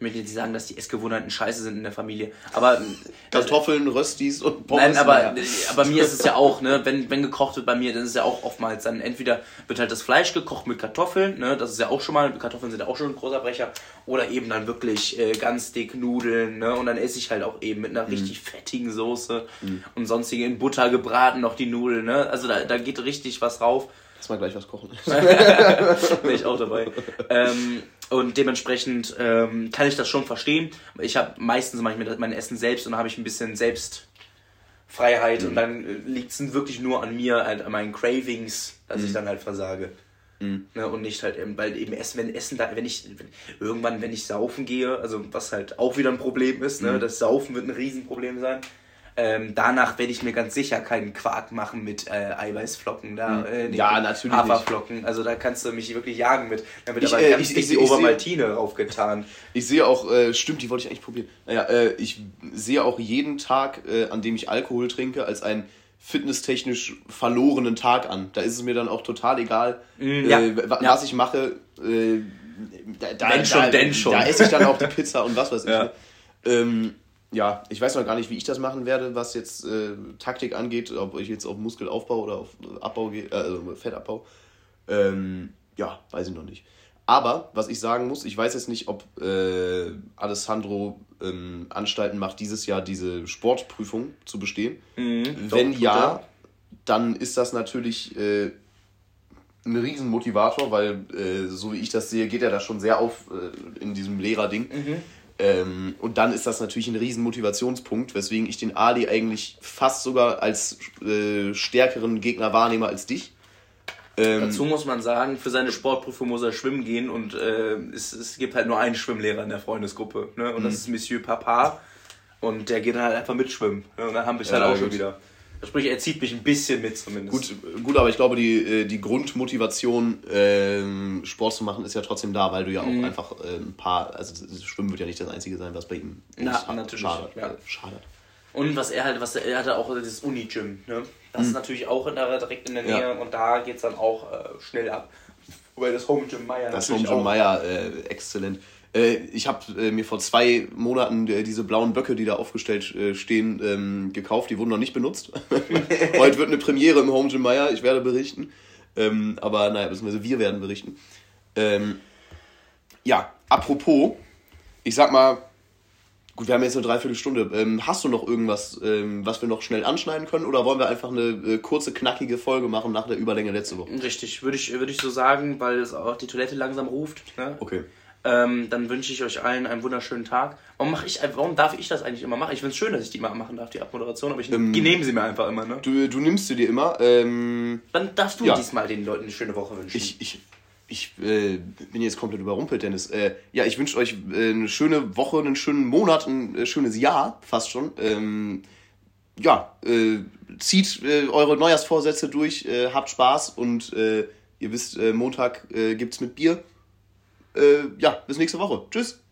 ich möchte nicht sagen, dass die Essgewohnheiten scheiße sind in der Familie. Aber ähm, Kartoffeln, Röstis und Pommes. Nein, aber, aber mir ist es ja auch, ne, wenn, wenn gekocht wird bei mir, dann ist es ja auch oftmals dann entweder wird halt das Fleisch gekocht mit Kartoffeln, ne, das ist ja auch schon mal, Kartoffeln sind ja auch schon ein großer Brecher, oder eben dann wirklich äh, ganz dick Nudeln, ne, und dann esse ich halt auch eben mit einer mhm. richtig fettigen Soße mhm. und sonstige in Butter gebraten noch die Nudeln, ne, also da, da geht richtig was rauf. Lass mal gleich was kochen. Bin ich auch dabei. Ähm, und dementsprechend ähm, kann ich das schon verstehen. Ich habe meistens mache ich mir mein Essen selbst und habe ich ein bisschen Selbstfreiheit mhm. und dann äh, liegt es wirklich nur an mir, halt an meinen Cravings, dass mhm. ich dann halt versage. Mhm. Ne, und nicht halt eben, weil eben Essen, wenn Essen da, wenn ich wenn, irgendwann, wenn ich saufen gehe, also was halt auch wieder ein Problem ist, ne, mhm. das Saufen wird ein Riesenproblem sein. Ähm, danach werde ich mir ganz sicher keinen Quark machen mit äh, Eiweißflocken da. Hm. Äh, nee, ja, natürlich. Haferflocken. Also da kannst du mich wirklich jagen mit. Da wird ich, aber äh, ganz ich, ich, die Obermaltine raufgetan. Ich sehe auch, äh, stimmt, die wollte ich eigentlich probieren. Naja, äh, ich sehe auch jeden Tag, äh, an dem ich Alkohol trinke, als einen fitnesstechnisch verlorenen Tag an. Da ist es mir dann auch total egal, mm, ja. was ja. ich mache. da, Wenn schon, da, denn schon. Da esse ich dann auch die Pizza und was weiß ich. Ja. Ähm, ja, ich weiß noch gar nicht, wie ich das machen werde, was jetzt äh, Taktik angeht, ob ich jetzt auf Muskelaufbau oder auf Abbau gehe, äh, also Fettabbau. Ähm, ja, weiß ich noch nicht. Aber, was ich sagen muss, ich weiß jetzt nicht, ob äh, Alessandro ähm, Anstalten macht, dieses Jahr diese Sportprüfung zu bestehen. Mhm, Wenn doch, ja, dann ist das natürlich äh, ein Riesenmotivator, weil, äh, so wie ich das sehe, geht er da schon sehr auf äh, in diesem Lehrerding. Mhm. Ähm, und dann ist das natürlich ein riesen Motivationspunkt, weswegen ich den Ali eigentlich fast sogar als äh, stärkeren Gegner wahrnehme als dich. Ähm, Dazu muss man sagen, für seine Sportprüfung muss er schwimmen gehen und äh, es, es gibt halt nur einen Schwimmlehrer in der Freundesgruppe. Ne? Und das mhm. ist Monsieur Papa. Und der geht dann halt einfach mitschwimmen. Ne? Und dann haben wir es halt auch schon wieder. Sprich, er zieht mich ein bisschen mit zumindest. Gut, gut aber ich glaube, die, äh, die Grundmotivation, ähm, Sport zu machen, ist ja trotzdem da, weil du ja auch mhm. einfach äh, ein paar, also Schwimmen wird ja nicht das Einzige sein, was bei ihm Na, natürlich, schadet. Ja. schadet. Und was er halt, was er, er hatte auch das Uni-Gym, ne? Das mhm. ist natürlich auch in der, direkt in der Nähe ja. und da geht es dann auch äh, schnell ab. Wobei das Home Gym Meier Das Home Gym Meier, äh, exzellent. Äh, ich habe äh, mir vor zwei Monaten äh, diese blauen Böcke, die da aufgestellt äh, stehen, ähm, gekauft. Die wurden noch nicht benutzt. Heute wird eine Premiere im Home Gym Meier. Ich werde berichten. Ähm, aber naja, beziehungsweise wir werden berichten. Ähm, ja, apropos, ich sag mal, gut, wir haben jetzt eine Dreiviertelstunde. Ähm, hast du noch irgendwas, ähm, was wir noch schnell anschneiden können? Oder wollen wir einfach eine äh, kurze, knackige Folge machen nach der Überlänge letzte Woche? Richtig, würde ich, würd ich so sagen, weil es auch die Toilette langsam ruft. Ne? Okay. Ähm, dann wünsche ich euch allen einen wunderschönen Tag. Warum, mach ich, warum darf ich das eigentlich immer machen? Ich finde es schön, dass ich die mal machen darf, die Abmoderation, aber ich ähm, nehme sie mir einfach immer. Ne? Du, du nimmst sie dir immer. Ähm, dann darfst du ja. diesmal den Leuten eine schöne Woche wünschen. Ich, ich, ich äh, bin jetzt komplett überrumpelt, Dennis. Äh, ja, ich wünsche euch äh, eine schöne Woche, einen schönen Monat, ein äh, schönes Jahr, fast schon. Ähm, ja, äh, zieht äh, eure Neujahrsvorsätze durch, habt Spaß und ihr wisst, Montag gibt's mit Bier äh, ja, bis nächste Woche. Tschüss.